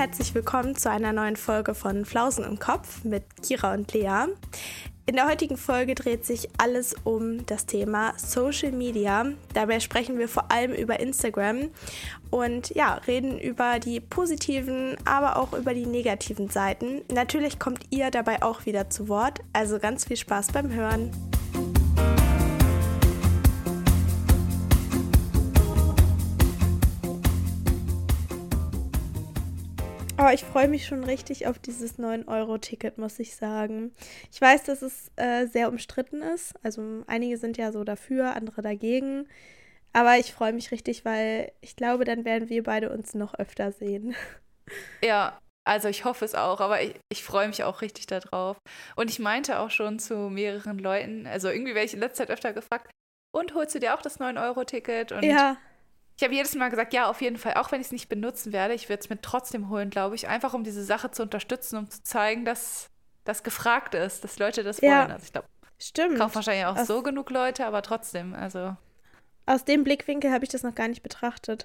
herzlich willkommen zu einer neuen Folge von Flausen im Kopf mit Kira und Lea. In der heutigen Folge dreht sich alles um das Thema Social Media. Dabei sprechen wir vor allem über Instagram und ja, reden über die positiven, aber auch über die negativen Seiten. Natürlich kommt ihr dabei auch wieder zu Wort, also ganz viel Spaß beim Hören. Oh, ich freue mich schon richtig auf dieses 9-Euro-Ticket, muss ich sagen. Ich weiß, dass es äh, sehr umstritten ist. Also einige sind ja so dafür, andere dagegen. Aber ich freue mich richtig, weil ich glaube, dann werden wir beide uns noch öfter sehen. Ja, also ich hoffe es auch, aber ich, ich freue mich auch richtig darauf. Und ich meinte auch schon zu mehreren Leuten, also irgendwie werde ich in letzter Zeit öfter gefragt, und holst du dir auch das 9-Euro-Ticket? ja. Ich habe jedes Mal gesagt, ja, auf jeden Fall, auch wenn ich es nicht benutzen werde, ich werde es mir trotzdem holen, glaube ich, einfach um diese Sache zu unterstützen, um zu zeigen, dass das gefragt ist, dass Leute das ja. wollen. Also ich glaube, Stimmt. kaufen wahrscheinlich auch aus, so genug Leute, aber trotzdem, also. Aus dem Blickwinkel habe ich das noch gar nicht betrachtet.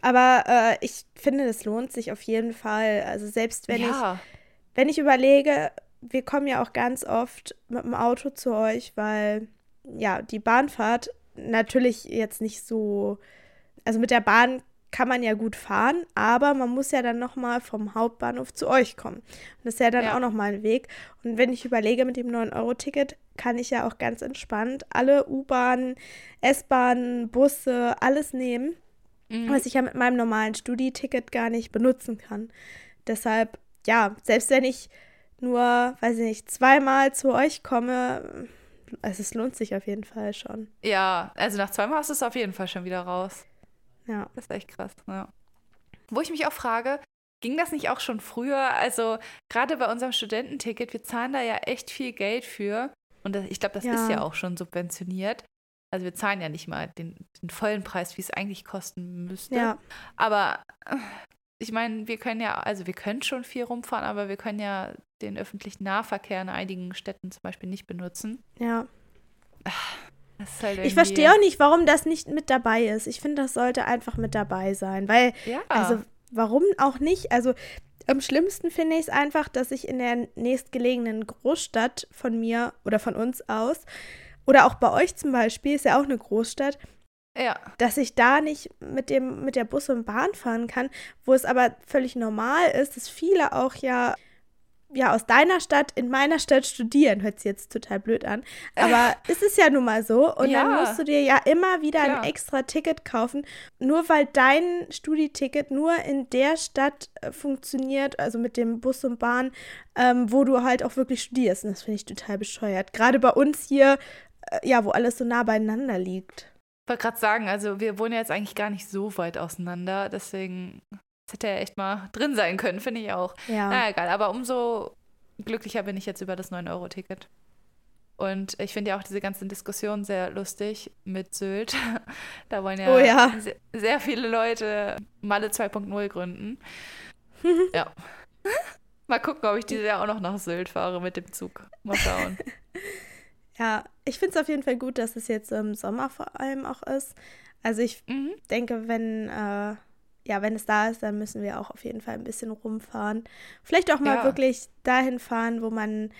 Aber äh, ich finde, es lohnt sich auf jeden Fall. Also selbst wenn ja. ich, wenn ich überlege, wir kommen ja auch ganz oft mit dem Auto zu euch, weil ja, die Bahnfahrt natürlich jetzt nicht so also mit der Bahn kann man ja gut fahren, aber man muss ja dann nochmal vom Hauptbahnhof zu euch kommen. Und das ist ja dann ja. auch nochmal ein Weg. Und wenn ich überlege, mit dem 9-Euro-Ticket kann ich ja auch ganz entspannt alle U-Bahnen, S-Bahnen, Busse, alles nehmen, mhm. was ich ja mit meinem normalen Studi-Ticket gar nicht benutzen kann. Deshalb, ja, selbst wenn ich nur, weiß ich nicht, zweimal zu euch komme, also es lohnt sich auf jeden Fall schon. Ja, also nach zweimal hast du es auf jeden Fall schon wieder raus. Ja. Das ist echt krass. Ja. Wo ich mich auch frage, ging das nicht auch schon früher? Also gerade bei unserem Studententicket, wir zahlen da ja echt viel Geld für. Und das, ich glaube, das ja. ist ja auch schon subventioniert. Also wir zahlen ja nicht mal den, den vollen Preis, wie es eigentlich kosten müsste. Ja. Aber äh, ich meine, wir können ja, also wir können schon viel rumfahren, aber wir können ja den öffentlichen Nahverkehr in einigen Städten zum Beispiel nicht benutzen. Ja. Halt ich verstehe auch nicht, warum das nicht mit dabei ist. Ich finde, das sollte einfach mit dabei sein, weil, ja. also, warum auch nicht? Also, am schlimmsten finde ich es einfach, dass ich in der nächstgelegenen Großstadt von mir oder von uns aus, oder auch bei euch zum Beispiel, ist ja auch eine Großstadt, ja. dass ich da nicht mit dem mit der Bus und Bahn fahren kann, wo es aber völlig normal ist, dass viele auch ja ja, aus deiner Stadt in meiner Stadt studieren, hört sich jetzt total blöd an. Aber es ist ja nun mal so. Und ja, dann musst du dir ja immer wieder klar. ein extra Ticket kaufen, nur weil dein Studieticket nur in der Stadt äh, funktioniert, also mit dem Bus und Bahn, ähm, wo du halt auch wirklich studierst. Und das finde ich total bescheuert. Gerade bei uns hier, äh, ja, wo alles so nah beieinander liegt. Ich wollte gerade sagen, also wir wohnen ja jetzt eigentlich gar nicht so weit auseinander, deswegen das hätte ja echt mal drin sein können, finde ich auch. Ja. Na egal, aber umso glücklicher bin ich jetzt über das 9-Euro-Ticket. Und ich finde ja auch diese ganzen Diskussionen sehr lustig mit Sylt. da wollen ja, oh ja. Sehr, sehr, viele Leute Malle 2.0 gründen. ja. Mal gucken, ob ich dieses Jahr auch noch nach Sylt fahre mit dem Zug. Mal schauen. ja, ich finde es auf jeden Fall gut, dass es jetzt im Sommer vor allem auch ist. Also ich mhm. denke, wenn äh, ja, wenn es da ist, dann müssen wir auch auf jeden Fall ein bisschen rumfahren. Vielleicht auch mal ja. wirklich dahin fahren, wo man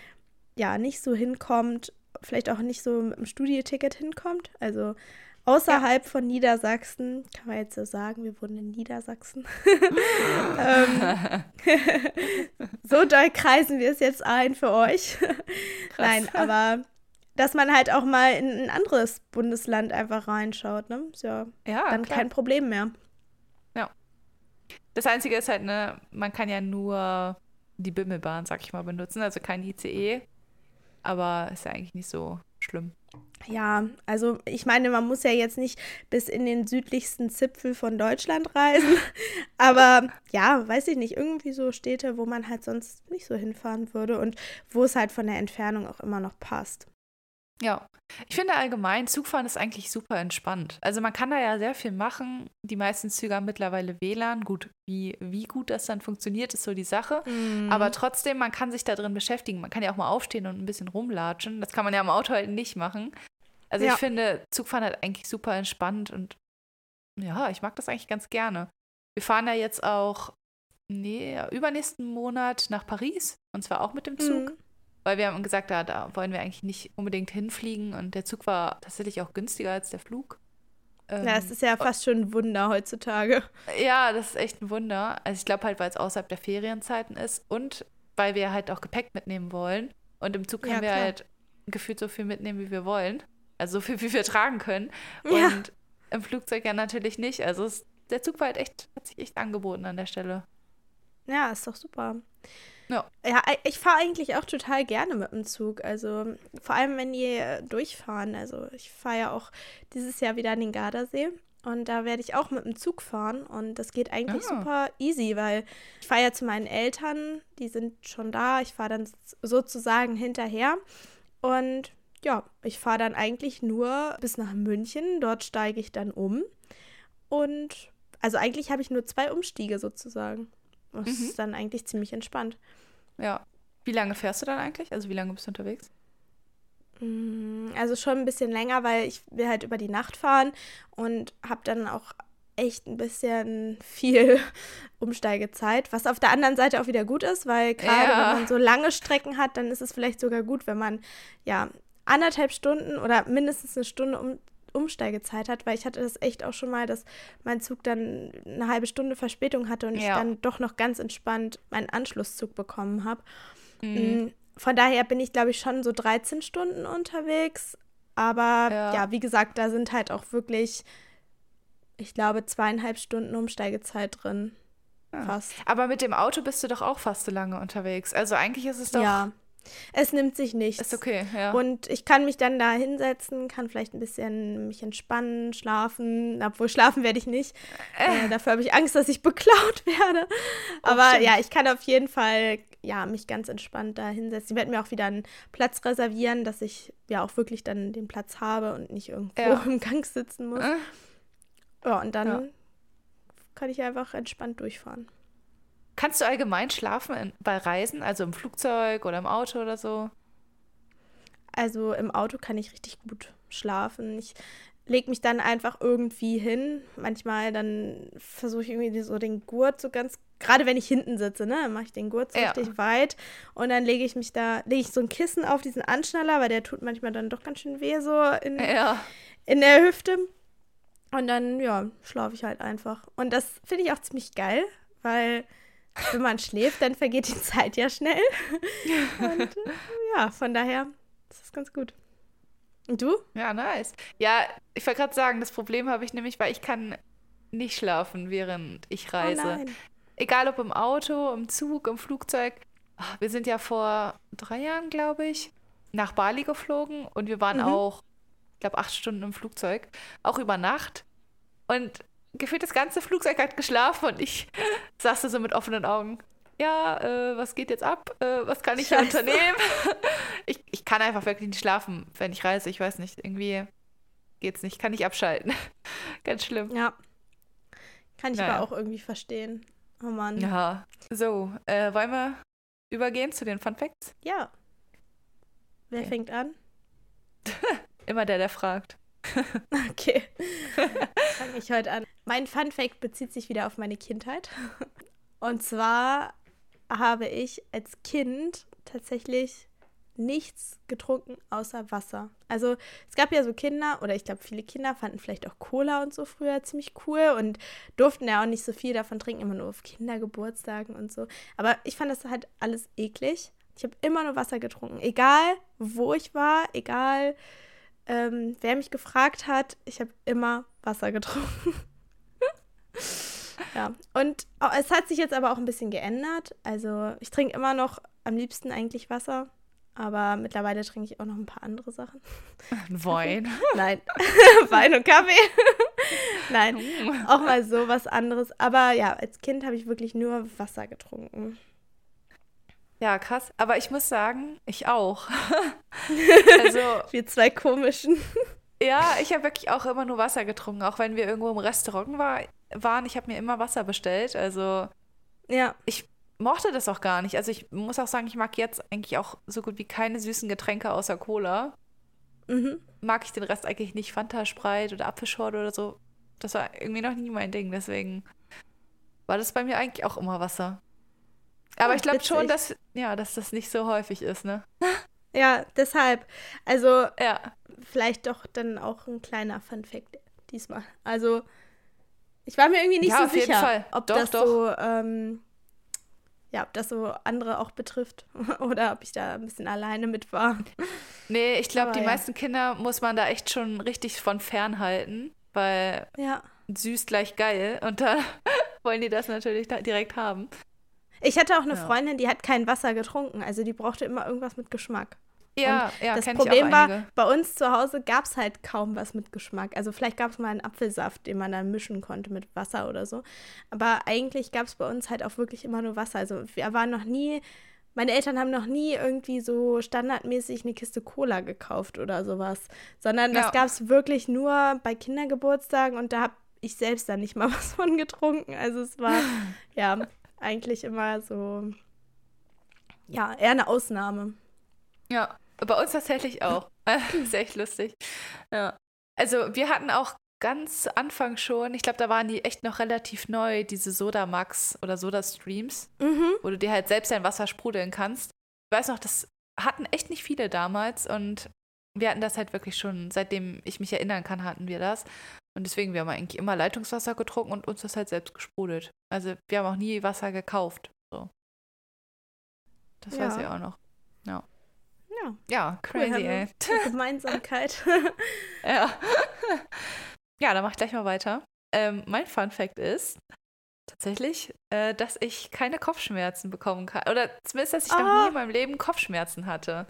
ja nicht so hinkommt, vielleicht auch nicht so mit dem Studieticket hinkommt. Also außerhalb ja. von Niedersachsen, kann man jetzt so sagen, wir wohnen in Niedersachsen. ähm, so doll kreisen wir es jetzt ein für euch. Nein, aber dass man halt auch mal in ein anderes Bundesland einfach reinschaut, ne? Ist ja, ja dann klar. kein Problem mehr. Das Einzige ist halt, ne, man kann ja nur die Bimmelbahn, sag ich mal, benutzen, also kein ICE. Aber ist ja eigentlich nicht so schlimm. Ja, also ich meine, man muss ja jetzt nicht bis in den südlichsten Zipfel von Deutschland reisen. Aber ja, weiß ich nicht, irgendwie so Städte, wo man halt sonst nicht so hinfahren würde und wo es halt von der Entfernung auch immer noch passt. Ja, ich finde allgemein, Zugfahren ist eigentlich super entspannt. Also man kann da ja sehr viel machen. Die meisten Züge haben mittlerweile WLAN. Gut, wie, wie gut das dann funktioniert, ist so die Sache. Mhm. Aber trotzdem, man kann sich da drin beschäftigen. Man kann ja auch mal aufstehen und ein bisschen rumlatschen. Das kann man ja im Auto halt nicht machen. Also ja. ich finde, Zugfahren halt eigentlich super entspannt und ja, ich mag das eigentlich ganz gerne. Wir fahren ja jetzt auch nee, übernächsten Monat nach Paris. Und zwar auch mit dem Zug. Mhm. Weil wir haben gesagt, da, da wollen wir eigentlich nicht unbedingt hinfliegen. Und der Zug war tatsächlich auch günstiger als der Flug. Ähm, ja, es ist ja fast schon ein Wunder heutzutage. Ja, das ist echt ein Wunder. Also ich glaube halt, weil es außerhalb der Ferienzeiten ist und weil wir halt auch Gepäck mitnehmen wollen. Und im Zug können ja, wir halt gefühlt so viel mitnehmen, wie wir wollen. Also so viel, wie wir tragen können. Ja. Und im Flugzeug ja natürlich nicht. Also es, der Zug war halt echt, hat sich echt angeboten an der Stelle. Ja, ist doch super. Ja. Ja, ich fahre eigentlich auch total gerne mit dem Zug. Also vor allem, wenn die durchfahren. Also ich fahre ja auch dieses Jahr wieder an den Gardasee. Und da werde ich auch mit dem Zug fahren. Und das geht eigentlich ah. super easy, weil ich fahre ja zu meinen Eltern. Die sind schon da. Ich fahre dann sozusagen hinterher. Und ja, ich fahre dann eigentlich nur bis nach München. Dort steige ich dann um. Und also eigentlich habe ich nur zwei Umstiege sozusagen. Das mhm. ist dann eigentlich ziemlich entspannt. Ja. Wie lange fährst du dann eigentlich? Also wie lange bist du unterwegs? Mm, also schon ein bisschen länger, weil ich will halt über die Nacht fahren und habe dann auch echt ein bisschen viel Umsteigezeit, was auf der anderen Seite auch wieder gut ist, weil gerade ja. wenn man so lange Strecken hat, dann ist es vielleicht sogar gut, wenn man ja anderthalb Stunden oder mindestens eine Stunde um, Umsteigezeit hat, weil ich hatte das echt auch schon mal, dass mein Zug dann eine halbe Stunde Verspätung hatte und ja. ich dann doch noch ganz entspannt meinen Anschlusszug bekommen habe. Mhm. Mm, von daher bin ich, glaube ich, schon so 13 Stunden unterwegs. Aber ja. ja, wie gesagt, da sind halt auch wirklich, ich glaube, zweieinhalb Stunden Umsteigezeit drin. Ja. Fast. Aber mit dem Auto bist du doch auch fast so lange unterwegs. Also eigentlich ist es doch. Ja. Es nimmt sich nichts. Ist okay, ja. Und ich kann mich dann da hinsetzen, kann vielleicht ein bisschen mich entspannen, schlafen. Obwohl schlafen werde ich nicht. Äh. Äh, dafür habe ich Angst, dass ich beklaut werde. Aber oh, ja, ich kann auf jeden Fall ja, mich ganz entspannt da hinsetzen. Ich werde mir auch wieder einen Platz reservieren, dass ich ja auch wirklich dann den Platz habe und nicht irgendwo ja. im Gang sitzen muss. Äh. Ja, und dann ja. kann ich einfach entspannt durchfahren. Kannst du allgemein schlafen in, bei Reisen, also im Flugzeug oder im Auto oder so? Also im Auto kann ich richtig gut schlafen. Ich lege mich dann einfach irgendwie hin. Manchmal dann versuche ich irgendwie so den Gurt so ganz, gerade wenn ich hinten sitze, ne, mache ich den Gurt so ja. richtig weit und dann lege ich mich da, lege ich so ein Kissen auf diesen Anschnaller, weil der tut manchmal dann doch ganz schön weh so in, ja. in der Hüfte. Und dann, ja, schlafe ich halt einfach. Und das finde ich auch ziemlich geil, weil wenn man schläft, dann vergeht die Zeit ja schnell. Und äh, ja, von daher ist das ganz gut. Und du? Ja, nice. Ja, ich wollte gerade sagen, das Problem habe ich nämlich, weil ich kann nicht schlafen, während ich oh reise. Oh Egal ob im Auto, im Zug, im Flugzeug. Ah, wir sind ja vor drei Jahren, glaube ich, nach Bali geflogen und wir waren mhm. auch, ich glaube, acht Stunden im Flugzeug, auch über Nacht. Und gefühlt das ganze Flugzeug hat geschlafen und ich saß da so mit offenen Augen. Ja, äh, was geht jetzt ab? Äh, was kann ich hier unternehmen? ich, ich kann einfach wirklich nicht schlafen, wenn ich reise. Ich weiß nicht, irgendwie geht's nicht. Kann ich abschalten. Ganz schlimm. Ja. Kann ich naja. aber auch irgendwie verstehen. Oh Mann. Ja. So, äh, wollen wir übergehen zu den Fun Facts? Ja. Wer okay. fängt an? Immer der, der fragt. okay. Fange ich heute an. Mein Fun Fact bezieht sich wieder auf meine Kindheit. Und zwar habe ich als Kind tatsächlich nichts getrunken außer Wasser. Also es gab ja so Kinder, oder ich glaube viele Kinder fanden vielleicht auch Cola und so früher ziemlich cool und durften ja auch nicht so viel davon trinken, immer nur auf Kindergeburtstagen und so. Aber ich fand das halt alles eklig. Ich habe immer nur Wasser getrunken, egal wo ich war, egal ähm, wer mich gefragt hat, ich habe immer Wasser getrunken. ja, und es hat sich jetzt aber auch ein bisschen geändert. Also ich trinke immer noch am liebsten eigentlich Wasser, aber mittlerweile trinke ich auch noch ein paar andere Sachen. Wein? Nein, Wein und Kaffee. Nein, oh. auch mal so was anderes. Aber ja, als Kind habe ich wirklich nur Wasser getrunken. Ja, krass. Aber ich muss sagen, ich auch. also, wir zwei komischen. Ja, ich habe wirklich auch immer nur Wasser getrunken, auch wenn wir irgendwo im Restaurant war, waren. Ich habe mir immer Wasser bestellt. Also, ja. Ich mochte das auch gar nicht. Also, ich muss auch sagen, ich mag jetzt eigentlich auch so gut wie keine süßen Getränke außer Cola. Mhm. Mag ich den Rest eigentlich nicht. Fanta, Sprite oder Apfelschorle oder so. Das war irgendwie noch nie mein Ding, deswegen. war das bei mir eigentlich auch immer Wasser. Aber ich glaube schon, dass, ja, dass das nicht so häufig ist, ne? Ja, deshalb. Also, ja. vielleicht doch dann auch ein kleiner Fun-Fact diesmal. Also, ich war mir irgendwie nicht ja, so sicher, ob doch, das doch. so, ähm, ja, ob das so andere auch betrifft oder ob ich da ein bisschen alleine mit war. Nee, ich glaube, die ja. meisten Kinder muss man da echt schon richtig von fernhalten, weil ja. süß gleich geil und da wollen die das natürlich direkt haben. Ich hatte auch eine ja. Freundin, die hat kein Wasser getrunken, also die brauchte immer irgendwas mit Geschmack. Ja, und ja, das Problem war, bei uns zu Hause gab es halt kaum was mit Geschmack. Also vielleicht gab es mal einen Apfelsaft, den man dann mischen konnte mit Wasser oder so. Aber eigentlich gab es bei uns halt auch wirklich immer nur Wasser. Also wir waren noch nie, meine Eltern haben noch nie irgendwie so standardmäßig eine Kiste Cola gekauft oder sowas. Sondern das ja. gab es wirklich nur bei Kindergeburtstagen und da habe ich selbst dann nicht mal was von getrunken. Also es war ja eigentlich immer so, ja, eher eine Ausnahme. Ja, bei uns tatsächlich auch. ist echt lustig. Ja. Also wir hatten auch ganz Anfang schon, ich glaube, da waren die echt noch relativ neu, diese Soda Max oder Soda Streams, mhm. wo du dir halt selbst dein Wasser sprudeln kannst. Ich weiß noch, das hatten echt nicht viele damals und wir hatten das halt wirklich schon, seitdem ich mich erinnern kann, hatten wir das. Und deswegen, wir haben eigentlich immer Leitungswasser getrunken und uns das halt selbst gesprudelt. Also wir haben auch nie Wasser gekauft. So. Das ja. weiß ich auch noch. Ja. Ja. Ja, crazy, cool, ey. Gemeinsamkeit. ja. Ja, dann mach ich gleich mal weiter. Ähm, mein Fun Fact ist tatsächlich, äh, dass ich keine Kopfschmerzen bekommen kann. Oder zumindest, dass ich oh. noch nie ah. in meinem Leben Kopfschmerzen hatte.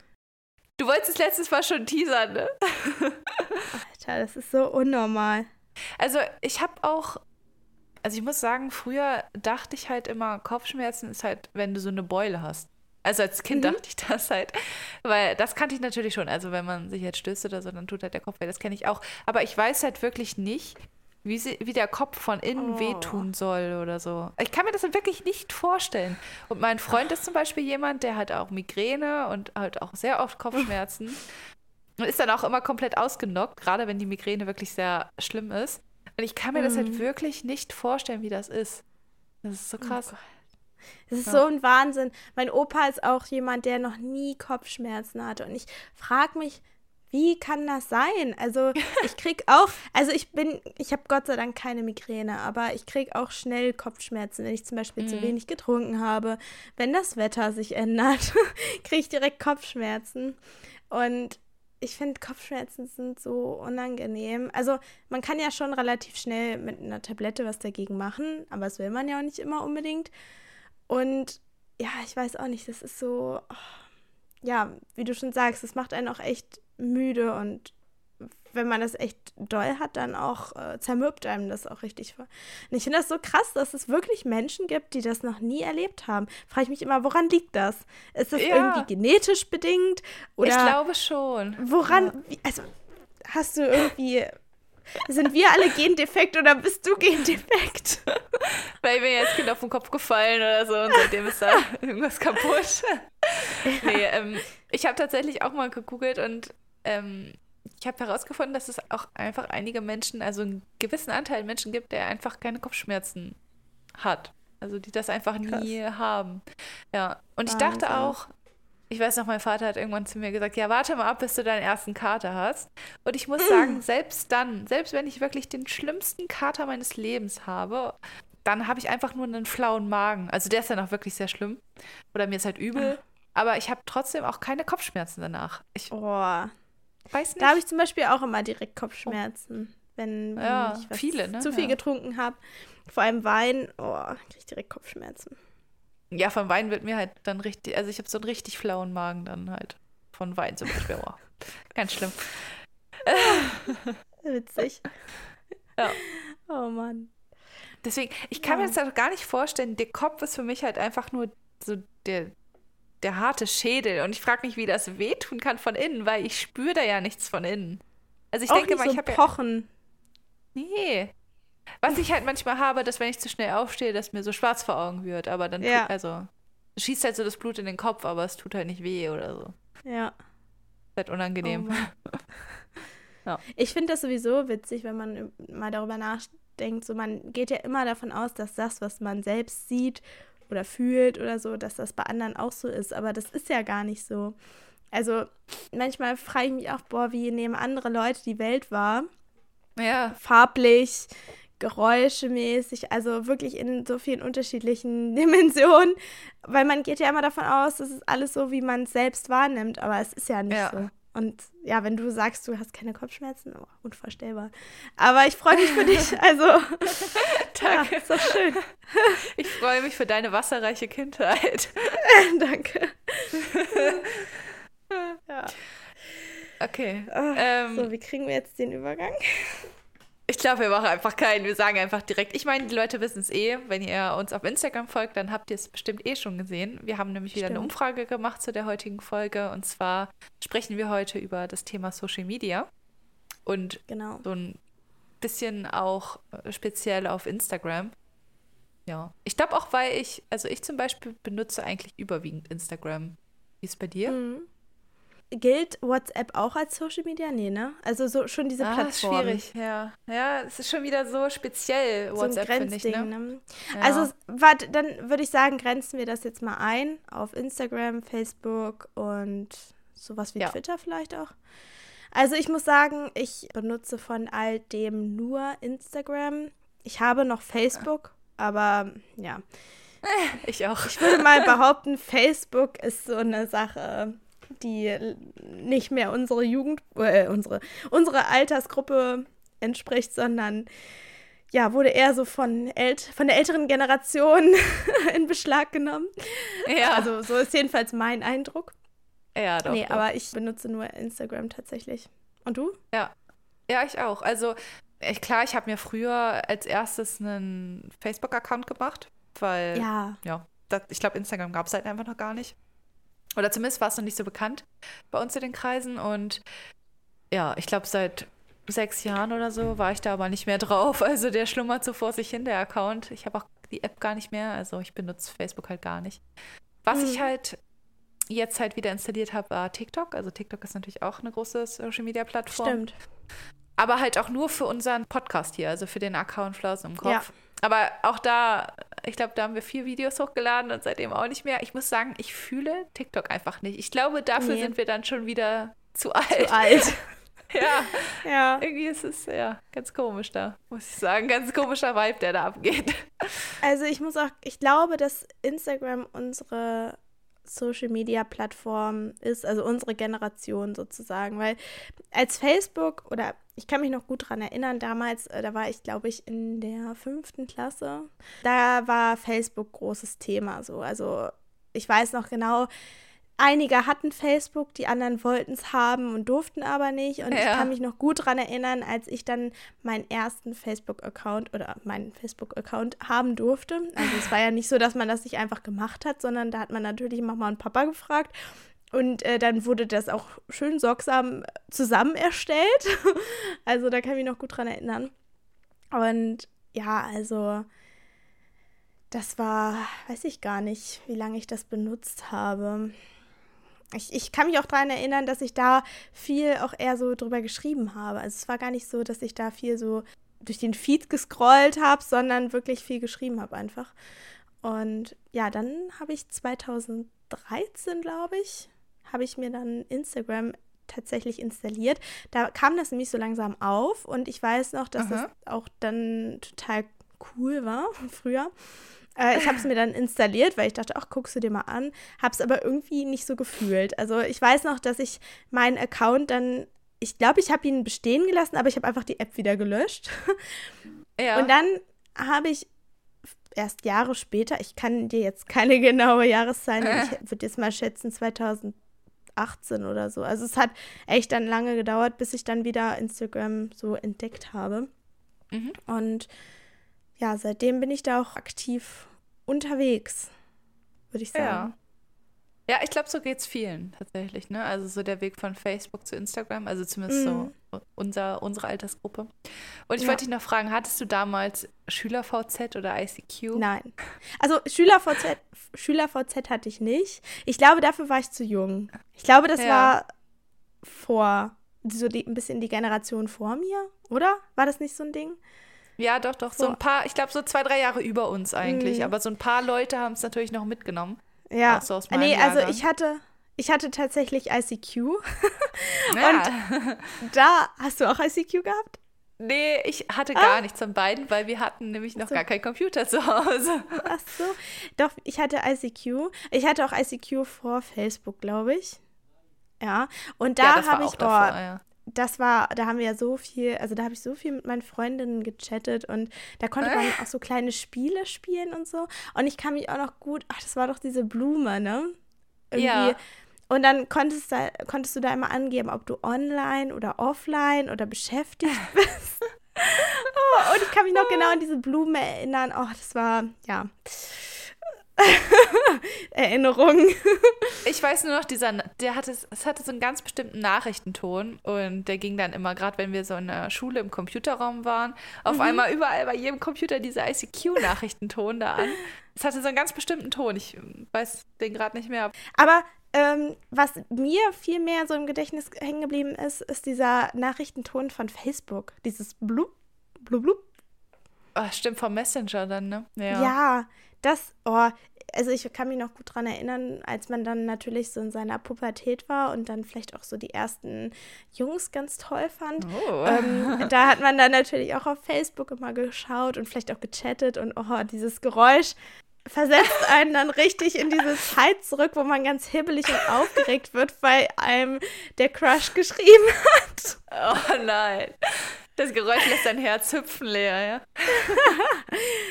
Du wolltest es letztes Mal schon teasern, ne? Alter, das ist so unnormal. Also, ich habe auch also ich muss sagen, früher dachte ich halt immer, Kopfschmerzen ist halt, wenn du so eine Beule hast. Also als Kind mhm. dachte ich das halt, weil das kannte ich natürlich schon. Also wenn man sich jetzt stößt oder so, dann tut halt der Kopf weh, das kenne ich auch. Aber ich weiß halt wirklich nicht, wie, sie, wie der Kopf von innen oh. wehtun soll oder so. Ich kann mir das halt wirklich nicht vorstellen. Und mein Freund ist zum Beispiel jemand, der hat auch Migräne und halt auch sehr oft Kopfschmerzen. Und ist dann auch immer komplett ausgenockt, gerade wenn die Migräne wirklich sehr schlimm ist. Und ich kann mir mhm. das halt mhm. wirklich nicht vorstellen, wie das ist. Das ist so oh krass. Oh das ist ja. so ein Wahnsinn. Mein Opa ist auch jemand, der noch nie Kopfschmerzen hatte. Und ich frage mich, wie kann das sein? Also ich krieg auch, also ich bin, ich habe Gott sei Dank keine Migräne, aber ich krieg auch schnell Kopfschmerzen, wenn ich zum Beispiel mhm. zu wenig getrunken habe. Wenn das Wetter sich ändert, kriege ich direkt Kopfschmerzen. Und ich finde, Kopfschmerzen sind so unangenehm. Also man kann ja schon relativ schnell mit einer Tablette was dagegen machen, aber das will man ja auch nicht immer unbedingt. Und ja, ich weiß auch nicht, das ist so, oh, ja, wie du schon sagst, das macht einen auch echt müde und wenn man das echt doll hat, dann auch äh, zermürbt einem das auch richtig. Und ich finde das so krass, dass es wirklich Menschen gibt, die das noch nie erlebt haben. Frage ich mich immer, woran liegt das? Ist das ja. irgendwie genetisch bedingt? Oder ich glaube schon. Woran, ja. wie, also hast du irgendwie sind wir alle gendefekt oder bist du gendefekt? Weil mir jetzt Kind auf den Kopf gefallen oder so und seitdem ist da irgendwas kaputt. nee, ähm, ich habe tatsächlich auch mal gegoogelt und ähm, ich habe herausgefunden, dass es auch einfach einige Menschen, also einen gewissen Anteil Menschen gibt, der einfach keine Kopfschmerzen hat. Also die das einfach Krass. nie haben. Ja. Und ich Wahnsinn. dachte auch, ich weiß noch, mein Vater hat irgendwann zu mir gesagt, ja, warte mal ab, bis du deinen ersten Kater hast. Und ich muss sagen, selbst dann, selbst wenn ich wirklich den schlimmsten Kater meines Lebens habe, dann habe ich einfach nur einen flauen Magen. Also der ist dann auch wirklich sehr schlimm. Oder mir ist halt übel. Aber ich habe trotzdem auch keine Kopfschmerzen danach. Ich oh. Weiß nicht. Da habe ich zum Beispiel auch immer direkt Kopfschmerzen, oh. wenn, wenn ja, ich viele, ne? zu viel ja. getrunken habe. Vor allem Wein, oh, kriege ich direkt Kopfschmerzen. Ja, von Wein wird mir halt dann richtig, also ich habe so einen richtig flauen Magen dann halt. Von Wein zum Beispiel. Oh, ganz schlimm. Witzig. Ja. Oh Mann. Deswegen, ich kann ja. mir das halt gar nicht vorstellen, der Kopf ist für mich halt einfach nur so der, der harte Schädel. Und ich frage mich, wie das wehtun kann von innen, weil ich spüre da ja nichts von innen. Also ich Auch denke mal, so ich habe. Pochen. Ja, nee. Was ich halt manchmal habe, dass wenn ich zu schnell aufstehe, dass mir so schwarz vor Augen wird. Aber dann, ja. tut, also, schießt halt so das Blut in den Kopf, aber es tut halt nicht weh oder so. Ja. Ist halt unangenehm. Oh ja. Ich finde das sowieso witzig, wenn man mal darüber nachdenkt denkt. So, man geht ja immer davon aus, dass das, was man selbst sieht oder fühlt oder so, dass das bei anderen auch so ist. Aber das ist ja gar nicht so. Also manchmal frage ich mich auch, boah, wie nehmen andere Leute die Welt wahr? Ja. Farblich, geräuschemäßig, also wirklich in so vielen unterschiedlichen Dimensionen, weil man geht ja immer davon aus, das ist alles so, wie man es selbst wahrnimmt, aber es ist ja nicht ja. so. Und ja, wenn du sagst, du hast keine Kopfschmerzen, oh, unvorstellbar. Aber ich freue mich für dich. Also, danke. Ja, ist doch schön. Ich freue mich für deine wasserreiche Kindheit. danke. ja. Okay. Oh, ähm, so, wie kriegen wir jetzt den Übergang? Ich glaube, wir machen einfach keinen. Wir sagen einfach direkt. Ich meine, die Leute wissen es eh. Wenn ihr uns auf Instagram folgt, dann habt ihr es bestimmt eh schon gesehen. Wir haben nämlich wieder Stimmt. eine Umfrage gemacht zu der heutigen Folge. Und zwar sprechen wir heute über das Thema Social Media. Und genau. so ein bisschen auch äh, speziell auf Instagram. Ja. Ich glaube auch, weil ich, also ich zum Beispiel benutze eigentlich überwiegend Instagram. Wie ist es bei dir? Mhm. Gilt WhatsApp auch als Social Media? Nee, ne? Also so schon diese ah, Plattform. schwierig, ja. Ja, es ist schon wieder so speziell, WhatsApp, so finde ich. Ne? ne? Ja. Also, warte, dann würde ich sagen, grenzen wir das jetzt mal ein auf Instagram, Facebook und sowas wie ja. Twitter vielleicht auch. Also ich muss sagen, ich benutze von all dem nur Instagram. Ich habe noch Facebook, aber ja. Ich auch. Ich würde mal behaupten, Facebook ist so eine Sache die nicht mehr unsere Jugend, äh, unsere, unsere Altersgruppe entspricht, sondern ja, wurde eher so von, ält von der älteren Generation in Beschlag genommen. Ja. Also so ist jedenfalls mein Eindruck. Ja, doch. Nee, doch. aber ich benutze nur Instagram tatsächlich. Und du? Ja. Ja, ich auch. Also ich, klar, ich habe mir früher als erstes einen Facebook-Account gemacht, weil ja, ja das, ich glaube, Instagram gab es halt einfach noch gar nicht. Oder zumindest war es noch nicht so bekannt bei uns in den Kreisen. Und ja, ich glaube, seit sechs Jahren oder so war ich da aber nicht mehr drauf. Also der schlummert so vor sich hin, der Account. Ich habe auch die App gar nicht mehr. Also ich benutze Facebook halt gar nicht. Was mhm. ich halt jetzt halt wieder installiert habe, war TikTok. Also TikTok ist natürlich auch eine große Social-Media-Plattform. Stimmt. Aber halt auch nur für unseren Podcast hier, also für den Account Flaus im Kopf. Ja. Aber auch da, ich glaube, da haben wir vier Videos hochgeladen und seitdem auch nicht mehr. Ich muss sagen, ich fühle TikTok einfach nicht. Ich glaube, dafür nee. sind wir dann schon wieder zu alt. Zu alt. ja. ja. Irgendwie ist es ja ganz komisch da, muss ich sagen. Ganz komischer Vibe, der da abgeht. Also ich muss auch, ich glaube, dass Instagram unsere Social Media Plattform ist, also unsere Generation sozusagen, weil als Facebook oder ich kann mich noch gut daran erinnern, damals, äh, da war ich, glaube ich, in der fünften Klasse. Da war Facebook großes Thema. So. Also ich weiß noch genau, einige hatten Facebook, die anderen wollten es haben und durften aber nicht. Und ja. ich kann mich noch gut daran erinnern, als ich dann meinen ersten Facebook-Account oder meinen Facebook-Account haben durfte. Also es war ja nicht so, dass man das nicht einfach gemacht hat, sondern da hat man natürlich Mama und Papa gefragt. Und äh, dann wurde das auch schön sorgsam zusammen erstellt. also da kann ich mich noch gut dran erinnern. Und ja, also das war, weiß ich gar nicht, wie lange ich das benutzt habe. Ich, ich kann mich auch daran erinnern, dass ich da viel auch eher so drüber geschrieben habe. Also es war gar nicht so, dass ich da viel so durch den Feed gescrollt habe, sondern wirklich viel geschrieben habe einfach. Und ja, dann habe ich 2013, glaube ich, habe ich mir dann Instagram tatsächlich installiert. Da kam das nämlich so langsam auf und ich weiß noch, dass Aha. das auch dann total cool war früher. Äh, ich habe es mir dann installiert, weil ich dachte, ach, guckst du dir mal an. Habe es aber irgendwie nicht so gefühlt. Also ich weiß noch, dass ich meinen Account dann, ich glaube, ich habe ihn bestehen gelassen, aber ich habe einfach die App wieder gelöscht. Ja. Und dann habe ich erst Jahre später, ich kann dir jetzt keine genaue Jahreszeit, ich würde jetzt mal schätzen 2000 18 oder so. Also es hat echt dann lange gedauert, bis ich dann wieder Instagram so entdeckt habe. Mhm. Und ja, seitdem bin ich da auch aktiv unterwegs, würde ich sagen. Ja. Ja, ich glaube, so geht es vielen tatsächlich, ne? Also so der Weg von Facebook zu Instagram, also zumindest mhm. so unser, unsere Altersgruppe. Und ich ja. wollte dich noch fragen, hattest du damals SchülerVZ oder ICQ? Nein. Also SchülerVZ, SchülerVZ hatte ich nicht. Ich glaube, dafür war ich zu jung. Ich glaube, das ja. war vor, so die, ein bisschen die Generation vor mir, oder? War das nicht so ein Ding? Ja, doch, doch. So, so ein paar, ich glaube, so zwei, drei Jahre über uns eigentlich. Mhm. Aber so ein paar Leute haben es natürlich noch mitgenommen. Ja. So nee, also ich hatte, ich hatte tatsächlich ICQ. Ja. Und da hast du auch ICQ gehabt? Nee, ich hatte ah. gar nichts von beiden, weil wir hatten nämlich noch so. gar keinen Computer zu Hause. Ach so. Doch, ich hatte ICQ. Ich hatte auch ICQ vor Facebook, glaube ich. Ja. Und da ja, habe ich, davor, oh, ja. Das war, da haben wir ja so viel, also da habe ich so viel mit meinen Freundinnen gechattet und da konnte man auch so kleine Spiele spielen und so. Und ich kann mich auch noch gut, ach, das war doch diese Blume, ne? Irgendwie. Ja und dann konntest, da, konntest du da immer angeben, ob du online oder offline oder beschäftigt bist. oh, und ich kann mich noch genau an diese Blumen erinnern. Oh, das war, ja. Erinnerung. Ich weiß nur noch, dieser, der hatte, es hatte so einen ganz bestimmten Nachrichtenton und der ging dann immer, gerade wenn wir so in der Schule im Computerraum waren, auf mhm. einmal überall bei jedem Computer dieser ICQ-Nachrichtenton da an. Es hatte so einen ganz bestimmten Ton. Ich weiß den gerade nicht mehr. Aber ähm, was mir viel mehr so im Gedächtnis hängen geblieben ist, ist dieser Nachrichtenton von Facebook. Dieses blub, blub, blub. Ach, stimmt, vom Messenger dann, ne? Ja. ja, das, oh, also ich kann mich noch gut daran erinnern, als man dann natürlich so in seiner Pubertät war und dann vielleicht auch so die ersten Jungs ganz toll fand. Oh. Ähm, da hat man dann natürlich auch auf Facebook immer geschaut und vielleicht auch gechattet und oh, dieses Geräusch versetzt einen dann richtig in diese Zeit zurück, wo man ganz hibbelig und aufgeregt wird, weil einem der Crush geschrieben hat. Oh nein. Das Geräusch lässt dein Herz hüpfen, Lea, ja?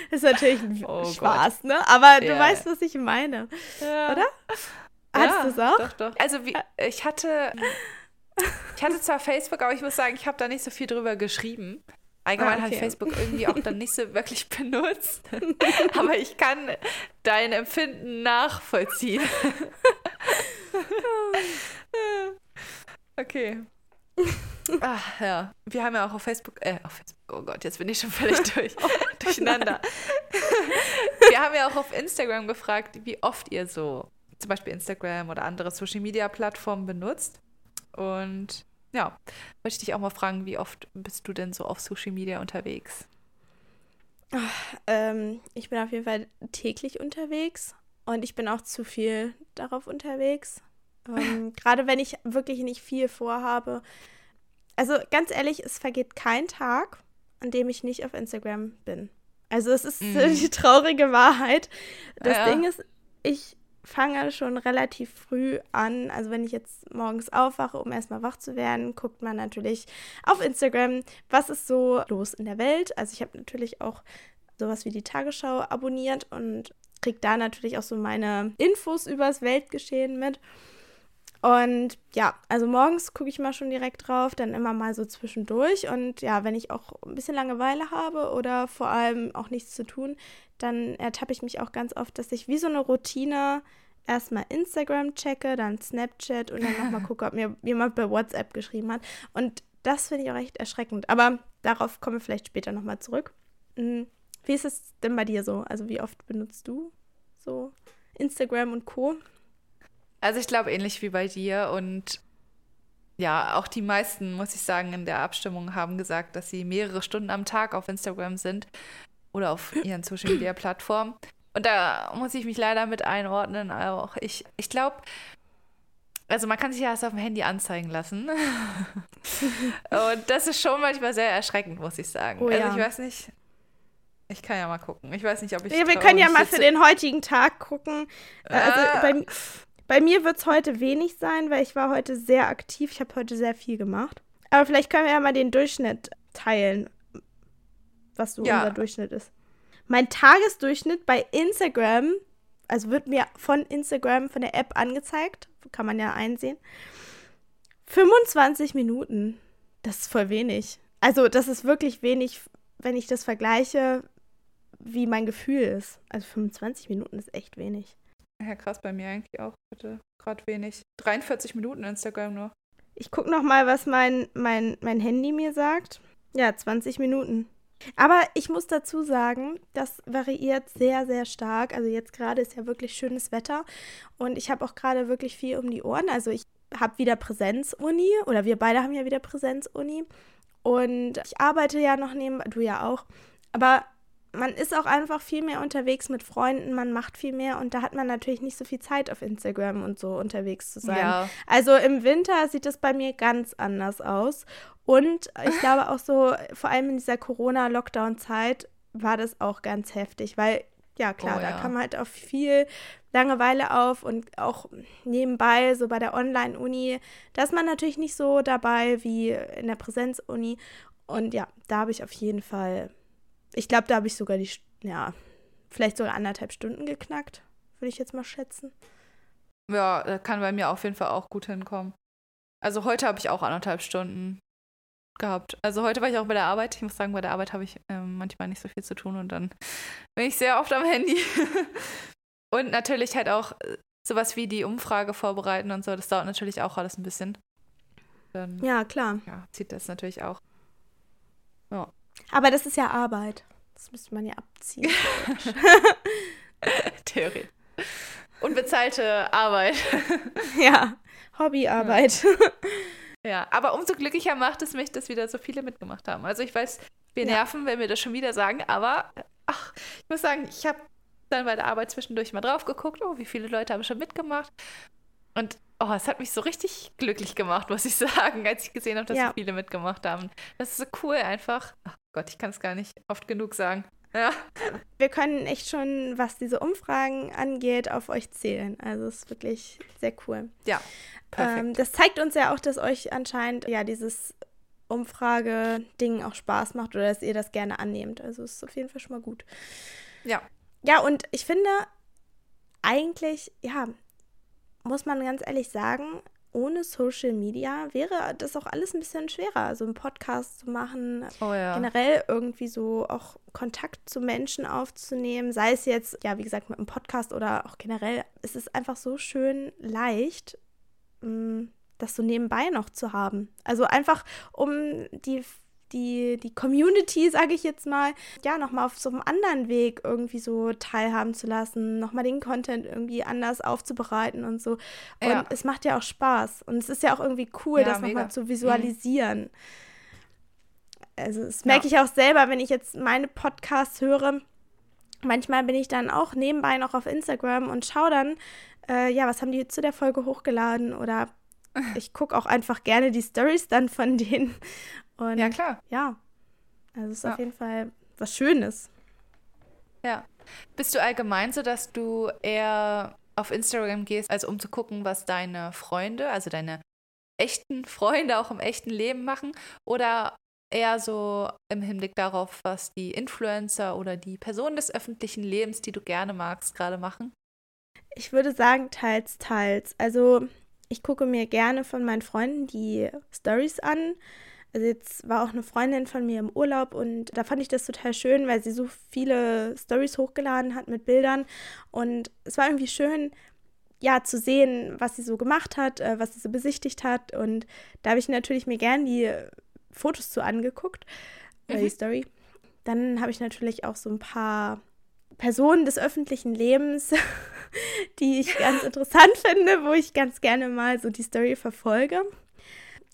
das ist natürlich ein oh Spaß, Gott. ne? Aber ja. du weißt, was ich meine. Ja. Oder? Hattest ja, du es auch? Doch, doch. Also wie, ich hatte. Ich hatte zwar Facebook, aber ich muss sagen, ich habe da nicht so viel drüber geschrieben. Allgemein ah, okay. habe ich Facebook irgendwie auch dann nicht so wirklich benutzt. Aber ich kann dein Empfinden nachvollziehen. okay. Ach ja, wir haben ja auch auf Facebook, äh, auf Facebook, oh Gott, jetzt bin ich schon völlig durch, durcheinander. wir haben ja auch auf Instagram gefragt, wie oft ihr so zum Beispiel Instagram oder andere Social Media Plattformen benutzt. Und ja, wollte ich dich auch mal fragen, wie oft bist du denn so auf Social Media unterwegs? Ach, ähm, ich bin auf jeden Fall täglich unterwegs und ich bin auch zu viel darauf unterwegs. Ähm, Gerade wenn ich wirklich nicht viel vorhabe. Also ganz ehrlich, es vergeht kein Tag, an dem ich nicht auf Instagram bin. Also es ist mm. die traurige Wahrheit. Das ja. Ding ist, ich fange schon relativ früh an. Also wenn ich jetzt morgens aufwache, um erstmal wach zu werden, guckt man natürlich auf Instagram, was ist so los in der Welt. Also ich habe natürlich auch sowas wie die Tagesschau abonniert und kriege da natürlich auch so meine Infos über das Weltgeschehen mit. Und ja, also morgens gucke ich mal schon direkt drauf, dann immer mal so zwischendurch. Und ja, wenn ich auch ein bisschen Langeweile habe oder vor allem auch nichts zu tun, dann ertappe ich mich auch ganz oft, dass ich wie so eine Routine erstmal Instagram checke, dann Snapchat und dann nochmal gucke, ob mir jemand bei WhatsApp geschrieben hat. Und das finde ich auch echt erschreckend. Aber darauf kommen wir vielleicht später nochmal zurück. Hm, wie ist es denn bei dir so? Also wie oft benutzt du so Instagram und Co? Also ich glaube ähnlich wie bei dir und ja, auch die meisten, muss ich sagen, in der Abstimmung haben gesagt, dass sie mehrere Stunden am Tag auf Instagram sind oder auf ihren Social Media Plattformen. Und da muss ich mich leider mit einordnen. Auch ich, ich glaube, also man kann sich ja das auf dem Handy anzeigen lassen. und das ist schon manchmal sehr erschreckend, muss ich sagen. Oh, also ja. ich weiß nicht. Ich kann ja mal gucken. Ich weiß nicht, ob ich. Ja, wir können ja mal für den heutigen Tag gucken. Äh, also äh. bei, bei mir wird es heute wenig sein, weil ich war heute sehr aktiv. Ich habe heute sehr viel gemacht. Aber vielleicht können wir ja mal den Durchschnitt teilen, was so ja. unser Durchschnitt ist. Mein Tagesdurchschnitt bei Instagram, also wird mir von Instagram, von der App angezeigt, kann man ja einsehen. 25 Minuten. Das ist voll wenig. Also, das ist wirklich wenig, wenn ich das vergleiche, wie mein Gefühl ist. Also 25 Minuten ist echt wenig. Ja, krass, bei mir eigentlich auch. Bitte gerade wenig. 43 Minuten Instagram nur. Ich gucke noch mal, was mein, mein, mein Handy mir sagt. Ja, 20 Minuten. Aber ich muss dazu sagen, das variiert sehr, sehr stark. Also jetzt gerade ist ja wirklich schönes Wetter und ich habe auch gerade wirklich viel um die Ohren. Also ich habe wieder Präsenzuni oder wir beide haben ja wieder Präsenzuni und ich arbeite ja noch neben, du ja auch. Aber man ist auch einfach viel mehr unterwegs mit Freunden, man macht viel mehr und da hat man natürlich nicht so viel Zeit auf Instagram und so unterwegs zu sein. Ja. Also im Winter sieht es bei mir ganz anders aus. Und ich glaube auch so, vor allem in dieser Corona-Lockdown-Zeit war das auch ganz heftig, weil ja klar, oh, ja. da kam halt auch viel Langeweile auf und auch nebenbei, so bei der Online-Uni, da ist man natürlich nicht so dabei wie in der Präsenz-Uni. Und ja, da habe ich auf jeden Fall ich glaube, da habe ich sogar die, ja, vielleicht sogar anderthalb Stunden geknackt, würde ich jetzt mal schätzen. Ja, das kann bei mir auf jeden Fall auch gut hinkommen. Also heute habe ich auch anderthalb Stunden gehabt. Also heute war ich auch bei der Arbeit. Ich muss sagen, bei der Arbeit habe ich äh, manchmal nicht so viel zu tun und dann bin ich sehr oft am Handy. und natürlich halt auch äh, sowas wie die Umfrage vorbereiten und so. Das dauert natürlich auch alles ein bisschen. Dann, ja, klar. Ja, zieht das natürlich auch. Ja. Aber das ist ja Arbeit. Das müsste man ja abziehen. Theorie. Unbezahlte Arbeit. ja, Hobbyarbeit. Ja. Aber umso glücklicher macht es mich, dass wieder so viele mitgemacht haben. Also ich weiß, wir nerven, ja. wenn wir das schon wieder sagen, aber ach, ich muss sagen, ich habe dann bei der Arbeit zwischendurch mal drauf geguckt, oh, wie viele Leute haben schon mitgemacht. Und oh, es hat mich so richtig glücklich gemacht, muss ich sagen, als ich gesehen habe, dass ja. so viele mitgemacht haben. Das ist so cool einfach. Ach Gott, ich kann es gar nicht oft genug sagen. Ja. Wir können echt schon, was diese Umfragen angeht, auf euch zählen. Also es ist wirklich sehr cool. Ja. Ähm, das zeigt uns ja auch, dass euch anscheinend ja dieses Umfrage-Ding auch Spaß macht oder dass ihr das gerne annehmt. Also es ist auf jeden Fall schon mal gut. Ja. Ja, und ich finde eigentlich, ja, muss man ganz ehrlich sagen, ohne Social Media wäre das auch alles ein bisschen schwerer, so einen Podcast zu machen, oh ja. generell irgendwie so auch Kontakt zu Menschen aufzunehmen, sei es jetzt, ja, wie gesagt, mit einem Podcast oder auch generell. Es ist einfach so schön leicht, mm, das so nebenbei noch zu haben. Also einfach, um die die, die Community, sage ich jetzt mal, ja, nochmal auf so einem anderen Weg irgendwie so teilhaben zu lassen, nochmal den Content irgendwie anders aufzubereiten und so. Und ja. es macht ja auch Spaß. Und es ist ja auch irgendwie cool, ja, das nochmal zu visualisieren. Mhm. Also, das merke ja. ich auch selber, wenn ich jetzt meine Podcasts höre. Manchmal bin ich dann auch nebenbei noch auf Instagram und schaue dann, äh, ja, was haben die zu der Folge hochgeladen oder ich gucke auch einfach gerne die Stories dann von denen und ja, klar. Ja. Also es ist ja. auf jeden Fall was Schönes. Ja. Bist du allgemein so, dass du eher auf Instagram gehst, also um zu gucken, was deine Freunde, also deine echten Freunde auch im echten Leben machen? Oder eher so im Hinblick darauf, was die Influencer oder die Personen des öffentlichen Lebens, die du gerne magst, gerade machen? Ich würde sagen, teils, teils. Also ich gucke mir gerne von meinen Freunden die Stories an also jetzt war auch eine Freundin von mir im Urlaub und da fand ich das total schön, weil sie so viele Stories hochgeladen hat mit Bildern und es war irgendwie schön, ja, zu sehen, was sie so gemacht hat, äh, was sie so besichtigt hat und da habe ich natürlich mir gern die Fotos zu angeguckt, äh, mhm. die Story. Dann habe ich natürlich auch so ein paar Personen des öffentlichen Lebens, die ich ganz interessant finde, wo ich ganz gerne mal so die Story verfolge.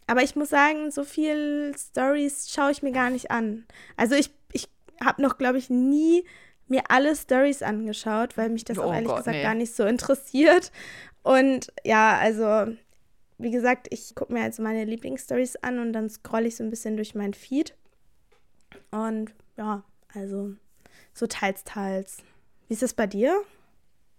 Aber ich muss sagen, so viel Stories schaue ich mir gar nicht an. Also ich, ich habe noch, glaube ich, nie mir alle Stories angeschaut, weil mich das oh auch ehrlich Gott, gesagt nee. gar nicht so interessiert. Und ja, also wie gesagt, ich gucke mir also meine Lieblingsstories an und dann scrolle ich so ein bisschen durch meinen Feed. Und ja, also so teils, teils. Wie ist es bei dir?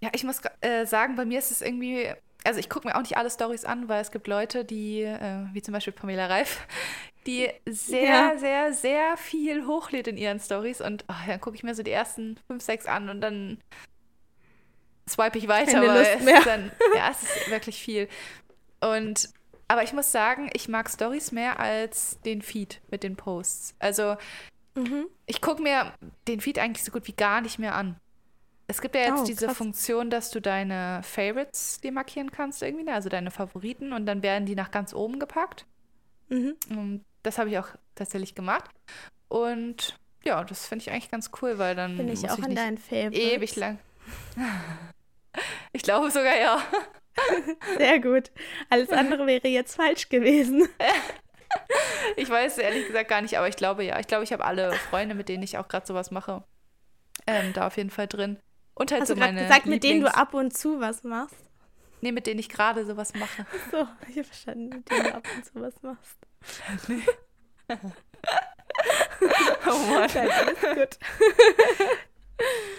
Ja, ich muss äh, sagen, bei mir ist es irgendwie also ich gucke mir auch nicht alle Stories an, weil es gibt Leute, die, äh, wie zum Beispiel Pamela Reif, die sehr, ja. sehr, sehr viel hochlädt in ihren Stories und oh, dann gucke ich mir so die ersten fünf, sechs an und dann swipe ich weiter, Keine weil es ist dann, ja, es ist wirklich viel. Und aber ich muss sagen, ich mag Stories mehr als den Feed mit den Posts. Also mhm. ich gucke mir den Feed eigentlich so gut wie gar nicht mehr an. Es gibt ja jetzt oh, diese Funktion, dass du deine Favorites dir markieren kannst irgendwie, ne? also deine Favoriten und dann werden die nach ganz oben gepackt. Mhm. Und das habe ich auch tatsächlich gemacht. Und ja, das finde ich eigentlich ganz cool, weil dann bin ich auch ich in deinen Favorites. Ewig lang. ich glaube sogar ja. Sehr gut. Alles andere wäre jetzt falsch gewesen. ich weiß ehrlich gesagt gar nicht, aber ich glaube ja. Ich glaube, ich habe alle Freunde, mit denen ich auch gerade sowas mache, ähm, da auf jeden Fall drin. Und halt Hast so du gerade meine gesagt, mit denen du ab und zu was machst? Nee, mit denen ich gerade sowas mache. So, ich habe verstanden, mit denen du ab und zu was machst. Oh Mann. Nein, alles gut.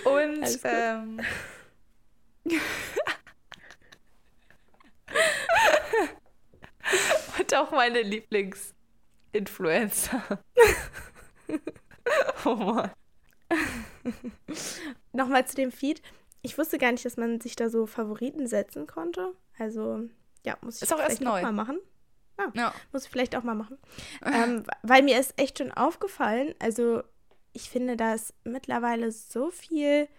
Und Alles gut. ähm, und auch meine Lieblingsinfluencer. oh Mann. Nochmal zu dem Feed. Ich wusste gar nicht, dass man sich da so Favoriten setzen konnte. Also, ja, muss ich Ist auch erst vielleicht auch neu. mal machen. Ja. Muss ich vielleicht auch mal machen. ähm, weil mir ist echt schon aufgefallen, also ich finde, da ist mittlerweile so viel,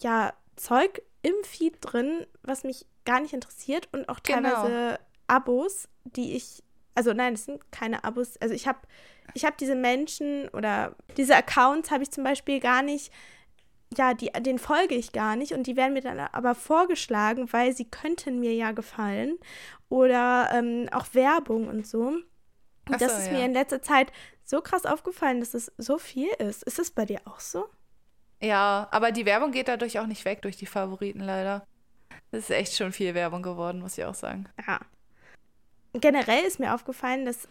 ja, Zeug im Feed drin, was mich gar nicht interessiert und auch Genau. teilweise Abos, die ich, also nein, es sind keine Abos, also ich habe ich habe diese Menschen oder diese Accounts habe ich zum Beispiel gar nicht, ja, die, den folge ich gar nicht und die werden mir dann aber vorgeschlagen, weil sie könnten mir ja gefallen oder ähm, auch Werbung und so. Und Ach das so, ist ja. mir in letzter Zeit so krass aufgefallen, dass es so viel ist. Ist es bei dir auch so? Ja, aber die Werbung geht dadurch auch nicht weg durch die Favoriten leider. Das ist echt schon viel Werbung geworden, muss ich auch sagen. Ja. Generell ist mir aufgefallen, dass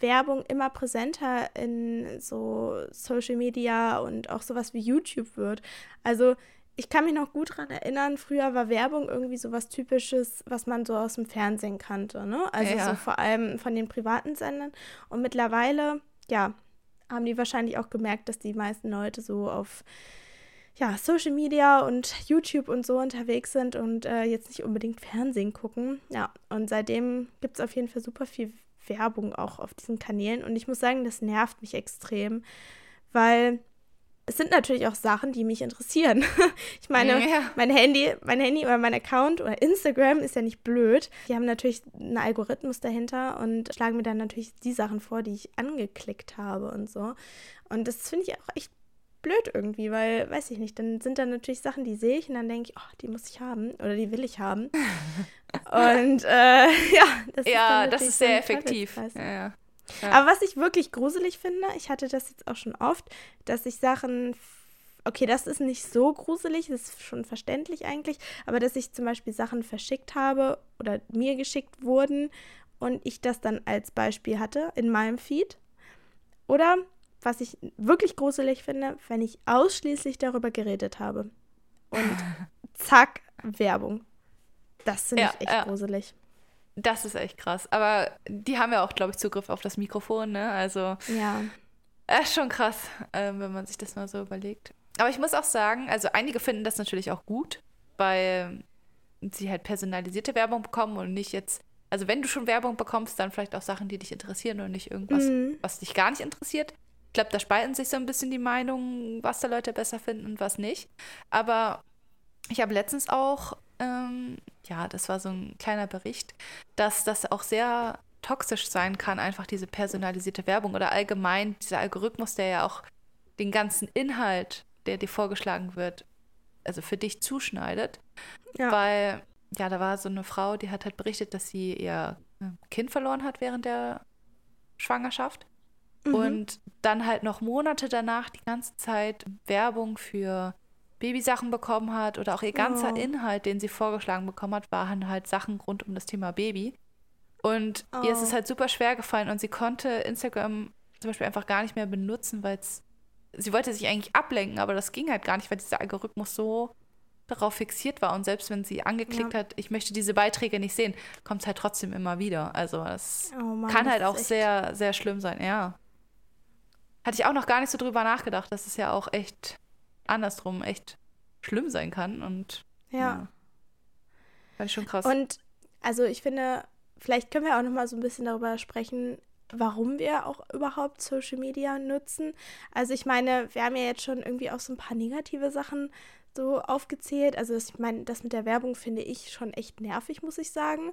Werbung immer präsenter in so Social Media und auch sowas wie YouTube wird. Also ich kann mich noch gut daran erinnern, früher war Werbung irgendwie so was Typisches, was man so aus dem Fernsehen kannte, ne? Also Ja. so vor allem von den privaten Sendern. Und mittlerweile, ja, haben die wahrscheinlich auch gemerkt, dass die meisten Leute so auf ja, Social Media und YouTube und so unterwegs sind und äh, jetzt nicht unbedingt Fernsehen gucken. Ja, und seitdem gibt es auf jeden Fall super viel Werbung auch auf diesen Kanälen. Und ich muss sagen, das nervt mich extrem, weil es sind natürlich auch Sachen, die mich interessieren. ich meine, Ja. mein Handy, mein Handy oder mein Account oder Instagram ist ja nicht blöd. Die haben natürlich einen Algorithmus dahinter und schlagen mir dann natürlich die Sachen vor, die ich angeklickt habe und so. Und das finde ich auch echt blöd irgendwie, weil, weiß ich nicht, dann sind da natürlich Sachen, die sehe ich und dann denke ich, oh, die muss ich haben oder die will ich haben. und äh, ja, das ist, Ja, dann das ist sehr effektiv. Ja, ja. Ja. Aber was ich wirklich gruselig finde, ich hatte das jetzt auch schon oft, dass ich Sachen, okay, das ist nicht so gruselig, das ist schon verständlich eigentlich, aber dass ich zum Beispiel Sachen verschickt habe oder mir geschickt wurden und ich das dann als Beispiel hatte in meinem Feed. Oder was ich wirklich gruselig finde, wenn ich ausschließlich darüber geredet habe. Und zack, Werbung. Das finde Ja, ich echt ja. gruselig. Das ist echt krass. Aber die haben ja auch, glaube ich, Zugriff auf das Mikrofon, ne? Also Ja. äh, schon krass, ähm, wenn man sich das mal so überlegt. Aber ich muss auch sagen, also einige finden das natürlich auch gut, weil sie halt personalisierte Werbung bekommen und nicht jetzt, also wenn du schon Werbung bekommst, dann vielleicht auch Sachen, die dich interessieren und nicht irgendwas, Mhm. was dich gar nicht interessiert. Ich glaube, da spalten sich so ein bisschen die Meinungen, was da Leute besser finden und was nicht. Aber ich habe letztens auch, ähm, ja, das war so ein kleiner Bericht, dass das auch sehr toxisch sein kann, einfach diese personalisierte Werbung oder allgemein dieser Algorithmus, der ja auch den ganzen Inhalt, der dir vorgeschlagen wird, also für dich zuschneidet. Ja. Weil, ja, da war so eine Frau, die hat halt berichtet, dass sie ihr äh, Kind verloren hat während der Schwangerschaft. Mhm. Und dann halt noch Monate danach die ganze Zeit Werbung für Babysachen bekommen hat oder auch ihr ganzer Oh. Inhalt, den sie vorgeschlagen bekommen hat, waren halt Sachen rund um das Thema Baby. Und ihr ist es Oh. halt super schwer gefallen und sie konnte Instagram zum Beispiel einfach gar nicht mehr benutzen, weil es, sie wollte sich eigentlich ablenken, aber das ging halt gar nicht, weil dieser Algorithmus so darauf fixiert war und selbst wenn sie angeklickt Ja. hat, ich möchte diese Beiträge nicht sehen, kommt es halt trotzdem immer wieder. Also das Oh kann halt auch echt- sehr, sehr schlimm sein, ja. Hatte ich auch noch gar nicht so drüber nachgedacht, dass es ja auch echt andersrum echt schlimm sein kann und Ja. Fand ich schon krass. Und also ich finde, vielleicht können wir auch noch mal so ein bisschen darüber sprechen, warum wir auch überhaupt Social Media nutzen. Also ich meine, wir haben ja jetzt schon irgendwie auch so ein paar negative Sachen so aufgezählt. Also das, ich meine, das mit der Werbung finde ich schon echt nervig, muss ich sagen.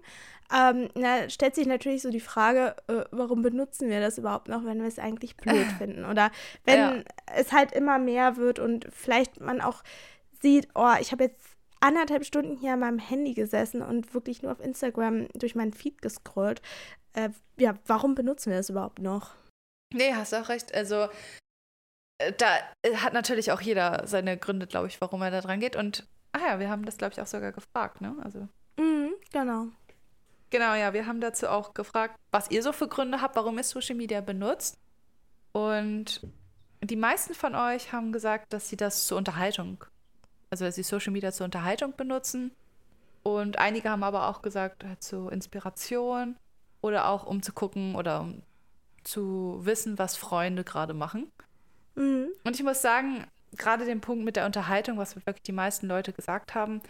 Ähm, na, stellt sich natürlich so die Frage, äh, warum benutzen wir das überhaupt noch, wenn wir es eigentlich blöd finden? Oder wenn Ja. es halt immer mehr wird und vielleicht man auch sieht, oh, ich habe jetzt anderthalb Stunden hier an meinem Handy gesessen und wirklich nur auf Instagram durch meinen Feed gescrollt. äh, ja, warum benutzen wir das überhaupt noch? Nee, hast auch recht. Also da äh, hat natürlich auch jeder seine Gründe, glaube ich, warum er da dran geht. Und, ah ja, wir haben das, glaube ich, auch sogar gefragt, ne? Also. Mhm, genau. Genau, ja, wir haben dazu auch gefragt, was ihr so für Gründe habt, warum ihr Social Media benutzt. Und die meisten von euch haben gesagt, dass sie das zur Unterhaltung, also dass sie Social Media zur Unterhaltung benutzen. Und einige haben aber auch gesagt, halt zur Inspiration oder auch um zu gucken oder um zu wissen, was Freunde gerade machen. Mhm. Und ich muss sagen, gerade den Punkt mit der Unterhaltung, was wirklich die meisten Leute gesagt haben,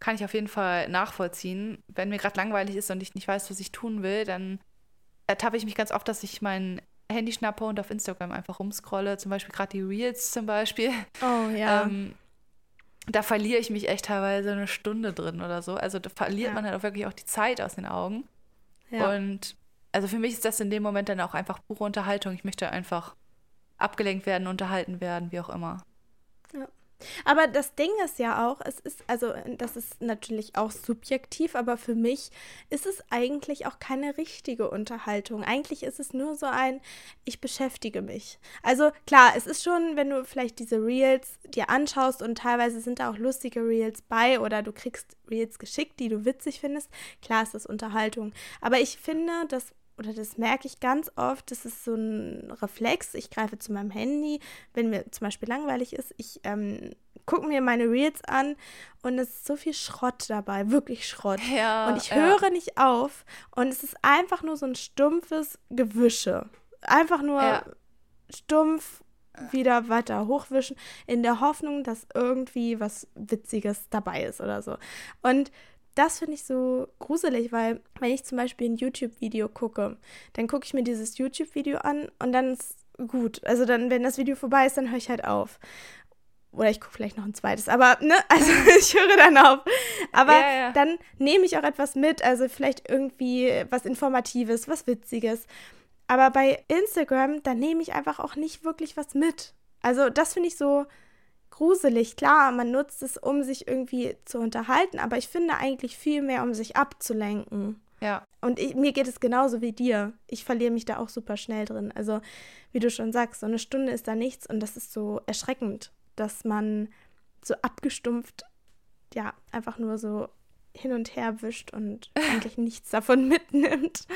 kann ich auf jeden Fall nachvollziehen. Wenn mir gerade langweilig ist und ich nicht weiß, was ich tun will, dann ertappe ich mich ganz oft, dass ich mein Handy schnappe und auf Instagram einfach rumscrolle. Zum Beispiel gerade die Reels zum Beispiel. Oh ja. Ähm, da verliere ich mich echt teilweise eine Stunde drin oder so. Also da verliert ja. man halt auch wirklich auch die Zeit aus den Augen. Ja. Und also für mich ist das in dem Moment dann auch einfach pure Unterhaltung. Ich möchte einfach abgelenkt werden, unterhalten werden, wie auch immer. Ja. Aber das Ding ist ja auch, es ist, also das ist natürlich auch subjektiv, aber für mich ist es eigentlich auch keine richtige Unterhaltung. Eigentlich ist es nur so ein, ich beschäftige mich. Also klar, es ist schon, wenn du vielleicht diese Reels dir anschaust und teilweise sind da auch lustige Reels bei oder du kriegst Reels geschickt, die du witzig findest, klar ist das Unterhaltung. Aber ich finde, dass oder das merke ich ganz oft, das ist so ein Reflex. Ich greife zu meinem Handy, wenn mir zum Beispiel langweilig ist. Ich ähm, gucke mir meine Reels an und es ist so viel Schrott dabei, wirklich Schrott. Ja, und ich höre ja. nicht auf und es ist einfach nur so ein stumpfes Gewische. Einfach nur ja. stumpf wieder weiter hochwischen, in der Hoffnung, dass irgendwie was Witziges dabei ist oder so. Und das finde ich so gruselig, weil wenn ich zum Beispiel ein YouTube-Video gucke, dann gucke ich mir dieses YouTube-Video an und dann ist gut. Also dann, wenn das Video vorbei ist, dann höre ich halt auf. Oder ich gucke vielleicht noch ein zweites. Aber, ne, also ich höre dann auf. Aber ja, ja. dann nehme ich auch etwas mit. Also vielleicht irgendwie was Informatives, was Witziges. Aber bei Instagram, da nehme ich einfach auch nicht wirklich was mit. Also das finde ich so gruselig. Klar, man nutzt es, um sich irgendwie zu unterhalten, aber ich finde eigentlich viel mehr, um sich abzulenken. Ja. Und ich, mir geht es genauso wie dir. Ich verliere mich da auch super schnell drin. Also, wie du schon sagst, so eine Stunde ist da nichts und das ist so erschreckend, dass man so abgestumpft, ja, einfach nur so hin und her wischt und eigentlich nichts davon mitnimmt.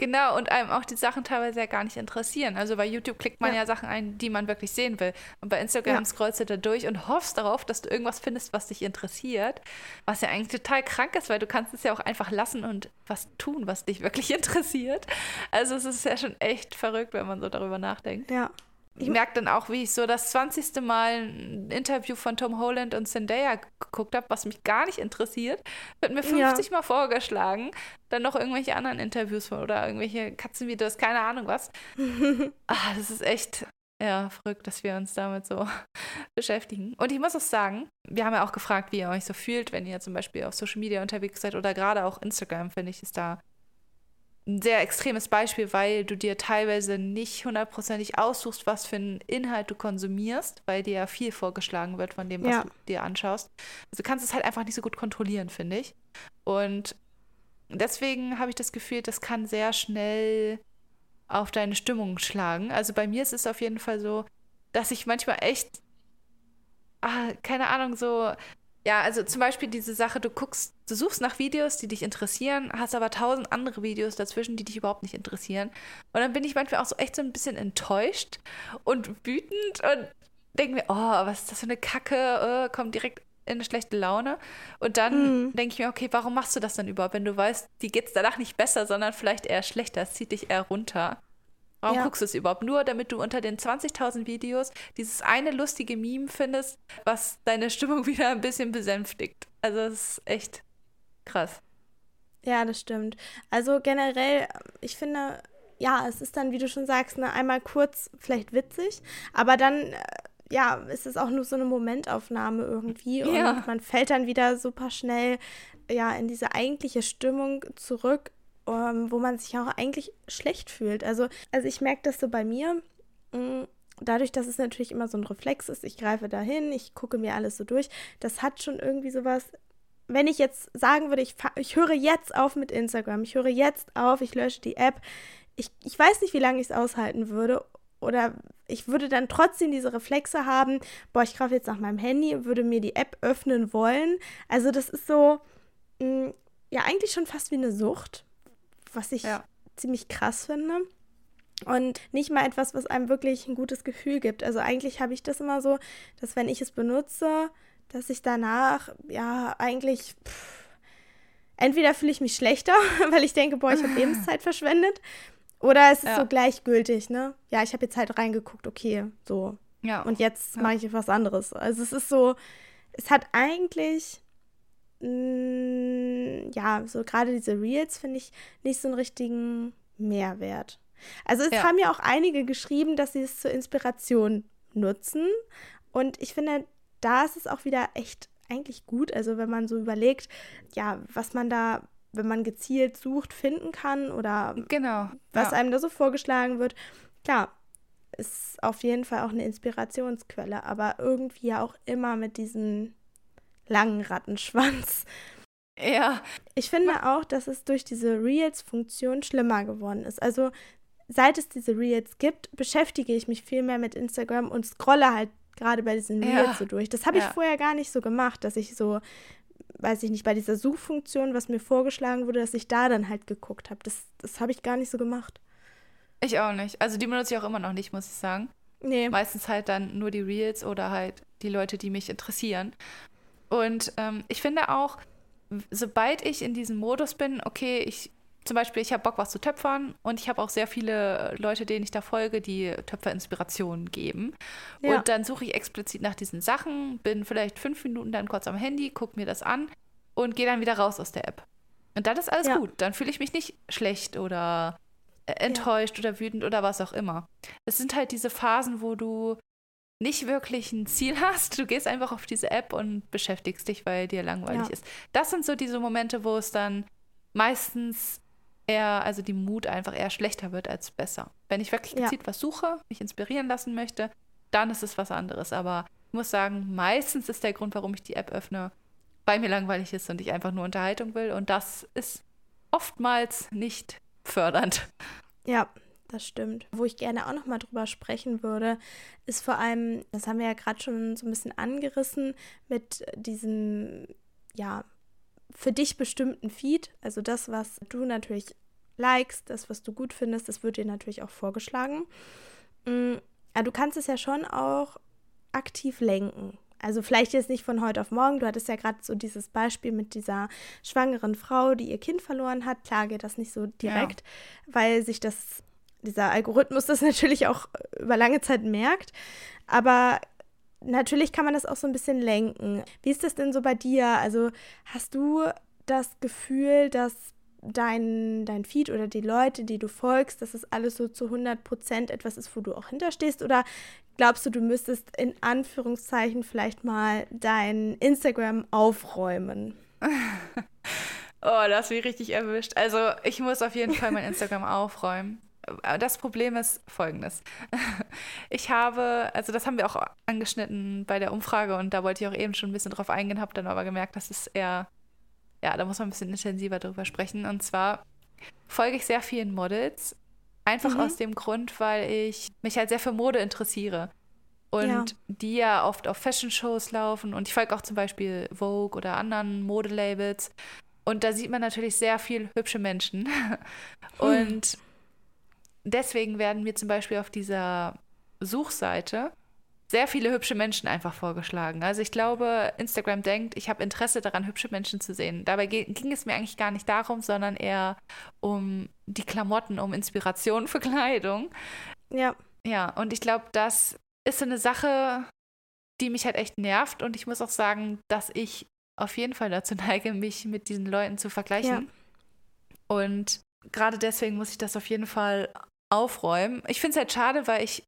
Genau, und einem auch die Sachen teilweise ja gar nicht interessieren. Also bei YouTube klickt man ja, ja Sachen ein, die man wirklich sehen will. Und bei Instagram ja. scrollst du da durch und hoffst darauf, dass du irgendwas findest, was dich interessiert. Was ja eigentlich total krank ist, weil du kannst es ja auch einfach lassen und was tun, was dich wirklich interessiert. Also es ist ja schon echt verrückt, wenn man so darüber nachdenkt. Ja. Ich merke dann auch, wie ich so das 20. Mal ein Interview von Tom Holland und Zendaya geguckt habe, was mich gar nicht interessiert. Wird mir 50 ja. Mal vorgeschlagen. Dann noch irgendwelche anderen Interviews oder irgendwelche Katzenvideos, keine Ahnung was. ah, das ist echt ja, verrückt, dass wir uns damit so beschäftigen. Und ich muss auch sagen, wir haben ja auch gefragt, wie ihr euch so fühlt, wenn ihr zum Beispiel auf Social Media unterwegs seid oder gerade auch Instagram, finde ich, ist da ein sehr extremes Beispiel, weil du dir teilweise nicht hundertprozentig aussuchst, was für einen Inhalt du konsumierst, weil dir ja viel vorgeschlagen wird von dem, was ja. du dir anschaust. Also du kannst es halt einfach nicht so gut kontrollieren, finde ich. Und deswegen habe ich das Gefühl, das kann sehr schnell auf deine Stimmung schlagen. Also bei mir ist es auf jeden Fall so, dass ich manchmal echt, ah, keine Ahnung, so ja, also zum Beispiel diese Sache, du guckst, du suchst nach Videos, die dich interessieren, hast aber tausend andere Videos dazwischen, die dich überhaupt nicht interessieren. Und dann bin ich manchmal auch so echt so ein bisschen enttäuscht und wütend und denke mir, oh, was ist das für eine Kacke, oh, kommt direkt in eine schlechte Laune. Und dann mhm. denke ich mir, okay, warum machst du das dann überhaupt, wenn du weißt, die geht es danach nicht besser, sondern vielleicht eher schlechter, es zieht dich eher runter. Warum ja. guckst du es überhaupt? Nur damit du unter den 20.000 Videos dieses eine lustige Meme findest, was deine Stimmung wieder ein bisschen besänftigt. Also das ist echt krass. Ja, das stimmt. Also generell, ich finde, ja, es ist dann, wie du schon sagst, ne, einmal kurz vielleicht witzig, aber dann, äh, ja, ist es auch nur so eine Momentaufnahme irgendwie und ja. man fällt dann wieder super schnell, ja, in diese eigentliche Stimmung zurück um, ähm, wo man sich auch eigentlich schlecht fühlt. Also, also ich merke das so bei mir. Mh, mm, dadurch, dass es natürlich immer so ein Reflex ist, ich greife dahin, ich gucke mir alles so durch, das hat schon irgendwie sowas, wenn ich jetzt sagen würde, ich, ich höre jetzt auf mit Instagram, ich höre jetzt auf, ich lösche die App, ich, ich weiß nicht, wie lange ich es aushalten würde. Oder ich würde dann trotzdem diese Reflexe haben, boah, ich greife jetzt nach meinem Handy, würde mir die App öffnen wollen. Also das ist so, mh, mm, ja, eigentlich schon fast wie eine Sucht, was ich ja. ziemlich krass finde. Und nicht mal etwas, was einem wirklich ein gutes Gefühl gibt. Also eigentlich habe ich das immer so, dass wenn ich es benutze, dass ich danach, ja, eigentlich, pff, entweder fühle ich mich schlechter, weil ich denke, boah, ich habe Lebenszeit verschwendet, oder es ist ja. so gleichgültig, ne? Ja, ich habe jetzt halt reingeguckt, okay, so. Ja. Und jetzt ja. mache ich was anderes. Also es ist so, es hat eigentlich, mh, mm, ja, so gerade diese Reels finde ich nicht so einen richtigen Mehrwert. Also es ja. haben ja auch einige geschrieben, dass sie es zur Inspiration nutzen. Und ich finde, da ist es auch wieder echt eigentlich gut. Also wenn man so überlegt, ja, was man da, wenn man gezielt sucht, finden kann oder genau, was ja. einem da so vorgeschlagen wird. Klar, ist auf jeden Fall auch eine Inspirationsquelle, aber irgendwie auch immer mit diesem langen Rattenschwanz. Ja. Ich finde auch, dass es durch diese Reels-Funktion schlimmer geworden ist. Also seit es diese Reels gibt, beschäftige ich mich viel mehr mit Instagram und scrolle halt gerade bei diesen Reels ja. so durch. Das habe ich ja. vorher gar nicht so gemacht, dass ich so, weiß ich nicht, bei dieser Suchfunktion, was mir vorgeschlagen wurde, dass ich da dann halt geguckt habe. Das, das habe ich gar nicht so gemacht. Ich auch nicht. Also die benutze ich auch immer noch nicht, muss ich sagen. Nee. Meistens halt dann nur die Reels oder halt die Leute, die mich interessieren. Und ähm, ich finde auch, sobald ich in diesem Modus bin, okay, ich zum Beispiel, ich habe Bock, was zu töpfern und ich habe auch sehr viele Leute, denen ich da folge, die Töpferinspirationen geben. Ja. Und dann suche ich explizit nach diesen Sachen, bin vielleicht fünf Minuten dann kurz am Handy, gucke mir das an und gehe dann wieder raus aus der App. Und dann ist alles ja. gut. Dann fühle ich mich nicht schlecht oder äh, enttäuscht ja. oder wütend oder was auch immer. Es sind halt diese Phasen, wo du nicht wirklich ein Ziel hast. Du gehst einfach auf diese App und beschäftigst dich, weil dir langweilig ist. Das sind so diese Momente, wo es dann meistens eher, also die Mut einfach eher schlechter wird als besser. Wenn ich wirklich gezielt ja. was suche, mich inspirieren lassen möchte, dann ist es was anderes. Aber ich muss sagen, meistens ist der Grund, warum ich die App öffne, weil mir langweilig ist und ich einfach nur Unterhaltung will. Und das ist oftmals nicht fördernd. Ja, das stimmt. Wo ich gerne auch noch mal drüber sprechen würde, ist vor allem, das haben wir ja gerade schon so ein bisschen angerissen, mit diesem, ja, für dich bestimmten Feed, also das, was du natürlich likest, das, was du gut findest, das wird dir natürlich auch vorgeschlagen. Mm, aber du kannst es ja schon auch aktiv lenken. Also vielleicht jetzt nicht von heute auf morgen. Du hattest ja gerade so dieses Beispiel mit dieser schwangeren Frau, die ihr Kind verloren hat. Klar geht das nicht so direkt, ja. weil sich das, dieser Algorithmus das natürlich auch über lange Zeit merkt. Aber natürlich kann man das auch so ein bisschen lenken. Wie ist das denn so bei dir? Also hast du das Gefühl, dass dein, dein Feed oder die Leute, die du folgst, dass es alles so zu 100 Prozent etwas ist, wo du auch hinterstehst? Oder glaubst du, du müsstest in Anführungszeichen vielleicht mal dein Instagram aufräumen? oh, das ist mich richtig erwischt. Also ich muss auf jeden Fall mein Instagram aufräumen. Äh, das Problem ist folgendes. Ich habe, also das haben wir auch angeschnitten bei der Umfrage und da wollte ich auch eben schon ein bisschen drauf eingehen, habe dann aber gemerkt, dass es eher, ja, da muss man ein bisschen intensiver drüber sprechen. Und zwar folge ich sehr vielen Models, einfach mhm. aus dem Grund, weil ich mich halt sehr für Mode interessiere. Und ja. die ja oft auf Fashion-Shows laufen und ich folge auch zum Beispiel Vogue oder anderen Modelabels. Und da sieht man natürlich sehr viel hübsche Menschen. Und hm deswegen werden mir zum Beispiel auf dieser Suchseite sehr viele hübsche Menschen einfach vorgeschlagen. Also ich glaube, Instagram denkt, ich habe Interesse daran, hübsche Menschen zu sehen. Dabei ging es mir eigentlich gar nicht darum, sondern eher um die Klamotten, um Inspiration für Kleidung. Ja. Ja, und ich glaube, das ist so eine Sache, die mich halt echt nervt. Und ich muss auch sagen, dass ich auf jeden Fall dazu neige, mich mit diesen Leuten zu vergleichen. Ja. Und gerade deswegen muss ich das auf jeden Fall aufräumen. Ich finde es halt schade, weil ich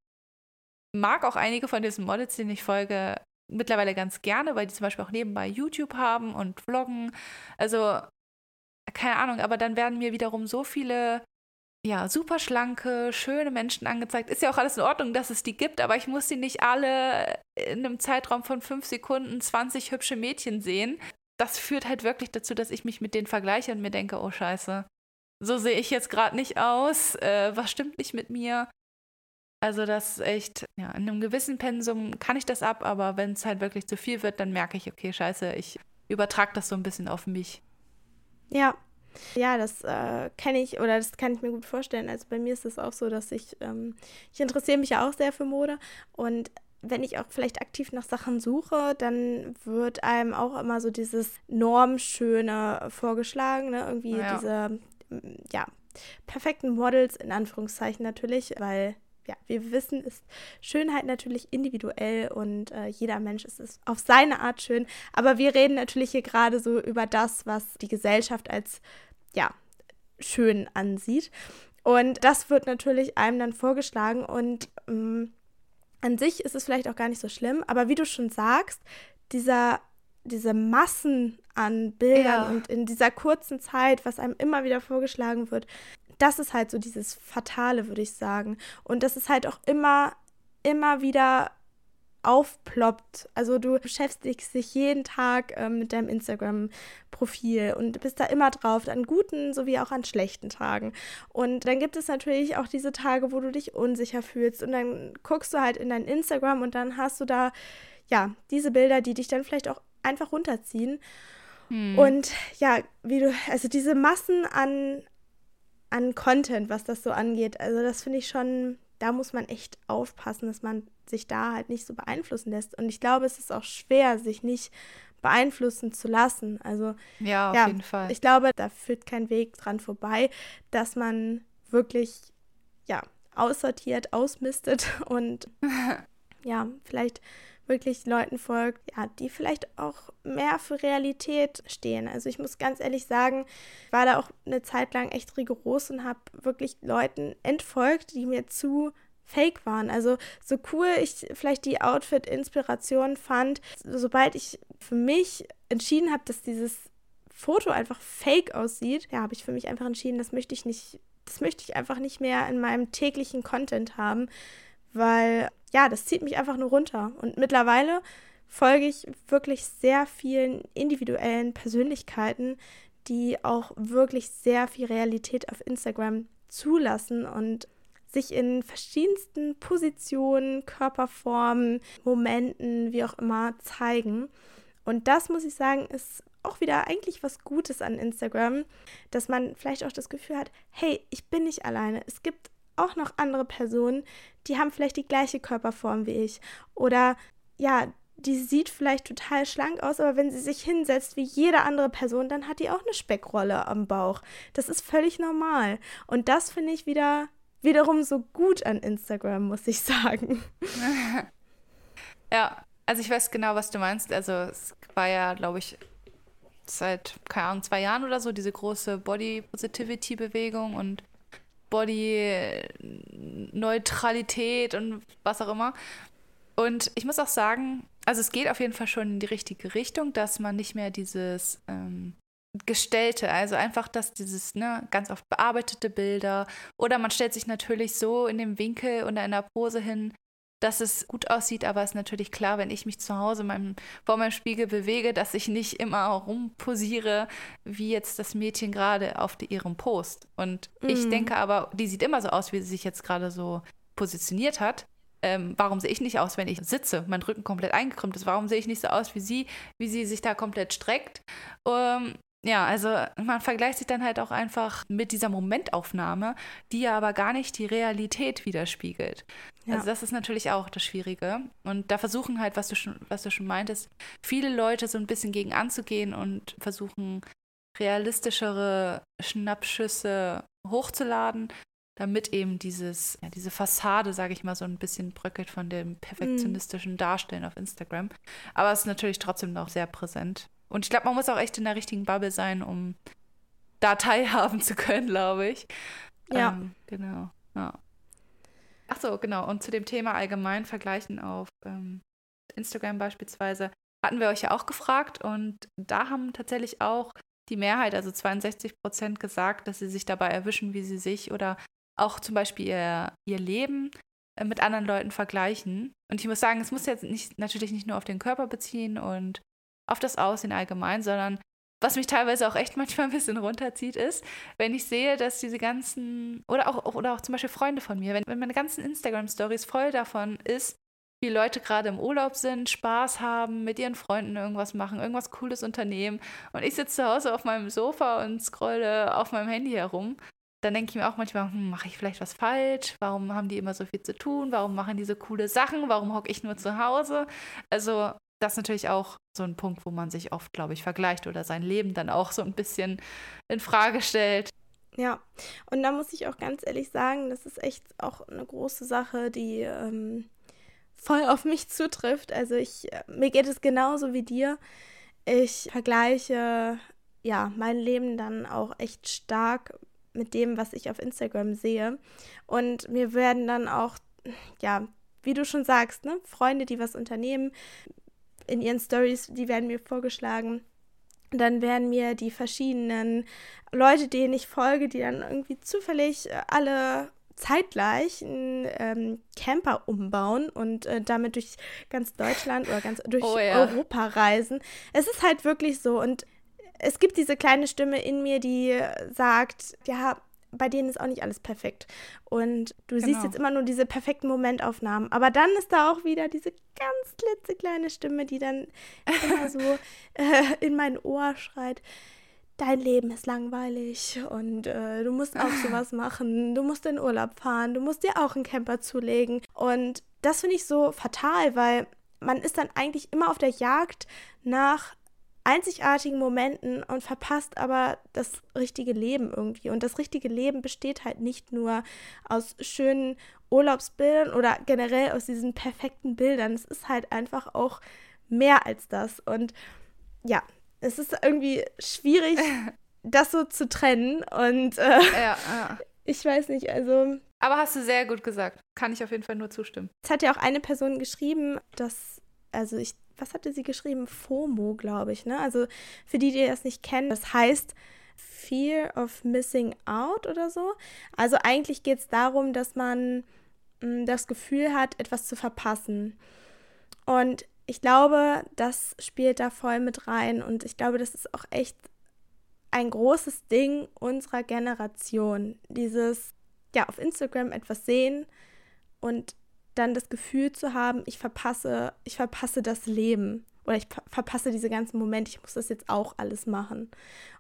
mag auch einige von diesen Models, denen ich folge, mittlerweile ganz gerne, weil die zum Beispiel auch nebenbei YouTube haben und vloggen. Also, keine Ahnung, aber dann werden mir wiederum so viele, ja, super schlanke, schöne Menschen angezeigt. Ist ja auch alles in Ordnung, dass es die gibt, aber ich muss sie nicht alle in einem Zeitraum von fünf Sekunden 20 hübsche Mädchen sehen. das führt halt wirklich dazu, dass ich mich mit denen vergleiche und mir denke, oh scheiße, so sehe ich jetzt gerade nicht aus, äh, was stimmt nicht mit mir? Also das ist echt, ja, in einem gewissen Pensum kann ich das ab, aber wenn es halt wirklich zu viel wird, dann merke ich, okay, scheiße, ich übertrage das so ein bisschen auf mich. Ja, ja, das äh, kenne ich oder das kann ich mir gut vorstellen. Also bei mir ist es auch so, dass ich, ähm, ich interessiere mich ja auch sehr für Mode und wenn ich auch vielleicht aktiv nach Sachen suche, dann wird einem auch immer so dieses Normschöne vorgeschlagen, ne? Irgendwie ja. diese, ja, perfekten Models in Anführungszeichen natürlich, weil ja, wir wissen, ist Schönheit natürlich individuell und äh, jeder Mensch ist es auf seine Art schön. Aber wir reden natürlich hier gerade so über das, was die Gesellschaft als ja schön ansieht. Und das wird natürlich einem dann vorgeschlagen und ähm, an sich ist es vielleicht auch gar nicht so schlimm, aber wie du schon sagst, dieser, diese Massen an Bildern ja. und in dieser kurzen Zeit, was einem immer wieder vorgeschlagen wird, das ist halt so dieses Fatale, würde ich sagen. Und das ist halt auch immer, immer wieder aufploppt. Also du beschäftigst dich jeden Tag äh, mit deinem Instagram-Profil und bist da immer drauf, an guten sowie auch an schlechten Tagen. Und dann gibt es natürlich auch diese Tage, wo du dich unsicher fühlst und dann guckst du halt in dein Instagram und dann hast du da ja diese Bilder, die dich dann vielleicht auch einfach runterziehen. Hm. Und ja, wie du, also diese Massen an, an Content, was das so angeht. Also das finde ich schon, da muss man echt aufpassen, dass man sich da halt nicht so beeinflussen lässt. Und ich glaube, es ist auch schwer, sich nicht beeinflussen zu lassen. Also ja, auf ja, jeden Fall. Ich glaube, da führt kein Weg dran vorbei, dass man wirklich ja aussortiert, ausmistet und ja vielleicht wirklich Leuten folgt, ja, die vielleicht auch mehr für Realität stehen. Also ich muss ganz ehrlich sagen, ich war da auch eine Zeit lang echt rigoros und habe wirklich Leuten entfolgt, die mir zu fake waren. Also so cool ich vielleicht die Outfit-Inspiration fand, sobald ich für mich entschieden habe, dass dieses Foto einfach fake aussieht, ja, habe ich für mich einfach entschieden, das möchte ich nicht, das möchte ich einfach nicht mehr in meinem täglichen Content haben, weil ja, das zieht mich einfach nur runter. Und mittlerweile folge ich wirklich sehr vielen individuellen Persönlichkeiten, die auch wirklich sehr viel Realität auf Instagram zulassen und sich in verschiedensten Positionen, Körperformen, Momenten, wie auch immer, zeigen. Und das muss ich sagen, ist auch wieder eigentlich was Gutes an Instagram, dass man vielleicht auch das Gefühl hat, hey, ich bin nicht alleine. Es gibt auch noch andere Personen, die haben vielleicht die gleiche Körperform wie ich. Oder ja, die sieht vielleicht total schlank aus, aber wenn sie sich hinsetzt wie jede andere Person, dann hat die auch eine Speckrolle am Bauch. Das ist völlig normal. Und das finde ich wieder wiederum so gut an Instagram, muss ich sagen. ja, also ich weiß genau, was du meinst. Also es war ja, glaube ich, seit, keine Ahnung, zwei Jahren oder so diese große Body Positivity Bewegung und Body-Neutralität und was auch immer. Und ich muss auch sagen, also es geht auf jeden Fall schon in die richtige Richtung, dass man nicht mehr dieses ähm, Gestellte, also einfach, dass dieses ne, ganz oft bearbeitete Bilder oder man stellt sich natürlich so in dem Winkel oder in der Pose hin, dass es gut aussieht, aber es ist natürlich klar, wenn ich mich zu Hause meinem, vor meinem Spiegel bewege, dass ich nicht immer rumposiere, wie jetzt das Mädchen gerade auf die, ihrem Post. Und mm. ich mhm. denke aber, die sieht immer so aus, wie sie sich jetzt gerade so positioniert hat. Ähm, warum sehe ich nicht aus, wenn ich sitze, mein Rücken komplett eingekrümmt ist? Warum sehe ich nicht so aus wie sie, wie sie sich da komplett streckt? Ähm, ja, also man vergleicht sich dann halt auch einfach mit dieser Momentaufnahme, die ja aber gar nicht die Realität widerspiegelt. Ja. Also das ist natürlich auch das Schwierige. Und da versuchen halt, was du schon, was du schon meintest, viele Leute so ein bisschen gegen anzugehen und versuchen realistischere Schnappschüsse hochzuladen, damit eben dieses, ja, diese Fassade, sage ich mal, so ein bisschen bröckelt von dem perfektionistischen Darstellen auf Instagram. Aber es ist natürlich trotzdem noch sehr präsent. Und ich glaube, man muss auch echt in der richtigen Bubble sein, um da teilhaben zu können, glaube ich. Ja. Ähm, genau. Ja. Ach so, genau. Und zu dem Thema allgemein vergleichen auf ähm, Instagram beispielsweise hatten wir euch ja auch gefragt und da haben tatsächlich auch die Mehrheit, also 62 Prozent, gesagt, dass sie sich dabei erwischen, wie sie sich oder auch zum Beispiel ihr, ihr Leben äh, mit anderen Leuten vergleichen. Und ich muss sagen, es muss jetzt nicht, natürlich nicht nur auf den Körper beziehen und auf das Aussehen allgemein, sondern was mich teilweise auch echt manchmal ein bisschen runterzieht, ist, wenn ich sehe, dass diese ganzen, oder auch, oder auch zum Beispiel Freunde von mir, wenn, wenn meine ganzen Instagram-Stories voll davon ist, wie Leute gerade im Urlaub sind, Spaß haben, mit ihren Freunden irgendwas machen, irgendwas Cooles unternehmen. Und ich sitze zu Hause auf meinem Sofa und scrolle auf meinem Handy herum. Dann denke ich mir auch manchmal, hm, mache ich vielleicht was falsch? Warum haben die immer so viel zu tun? Warum machen die so coole Sachen? Warum hocke ich nur zu Hause? Also das ist natürlich auch so ein Punkt, wo man sich oft, glaube ich, vergleicht oder sein Leben dann auch so ein bisschen in Frage stellt. Ja, und da muss ich auch ganz ehrlich sagen, das ist echt auch eine große Sache, die ähm, voll auf mich zutrifft. Also ich, äh, mir geht es genauso wie dir. Ich vergleiche ja mein Leben dann auch echt stark mit dem, was ich auf Instagram sehe. Und mir werden dann auch, ja, wie du schon sagst, ne, Freunde, die was unternehmen, in ihren Stories, die werden mir vorgeschlagen. Dann werden mir die verschiedenen Leute, denen ich folge, die dann irgendwie zufällig äh, alle zeitgleich einen ähm, Camper umbauen und äh, damit durch ganz Deutschland oder ganz durch oh, ja. Europa reisen. Es ist halt wirklich so und es gibt diese kleine Stimme in mir, die sagt, ja, bei denen ist auch nicht alles perfekt. Und du genau. siehst jetzt immer nur diese perfekten Momentaufnahmen. Aber dann ist da auch wieder diese ganz klitzekleine Stimme, die dann immer so äh, in mein Ohr schreit dein Leben ist langweilig und äh, du musst auch sowas machen, du musst in Urlaub fahren, du musst dir auch einen Camper zulegen. Und das finde ich so fatal, weil man ist dann eigentlich immer auf der Jagd nach einzigartigen Momenten und verpasst aber das richtige Leben irgendwie. Und das richtige Leben besteht halt nicht nur aus schönen Urlaubsbildern oder generell aus diesen perfekten Bildern. Es ist halt einfach auch mehr als das. Und ja, es ist irgendwie schwierig, das so zu trennen. Und äh, ja, ja. ich weiß nicht, also. Aber hast du sehr gut gesagt. Kann ich auf jeden Fall nur zustimmen. Es hat ja auch eine Person geschrieben, dass, also ich, was hatte sie geschrieben? FOMO, glaube ich, ne? Also für die, die das nicht kennen, das heißt Fear of Missing Out oder so. Also eigentlich geht es darum, dass man mh, mm, das Gefühl hat, etwas zu verpassen. Und ich glaube, das spielt da voll mit rein und ich glaube, das ist auch echt ein großes Ding unserer Generation. Dieses, ja, auf Instagram etwas sehen und dann das Gefühl zu haben, ich verpasse, ich verpasse das Leben oder ich verpasse diese ganzen Momente, ich muss das jetzt auch alles machen.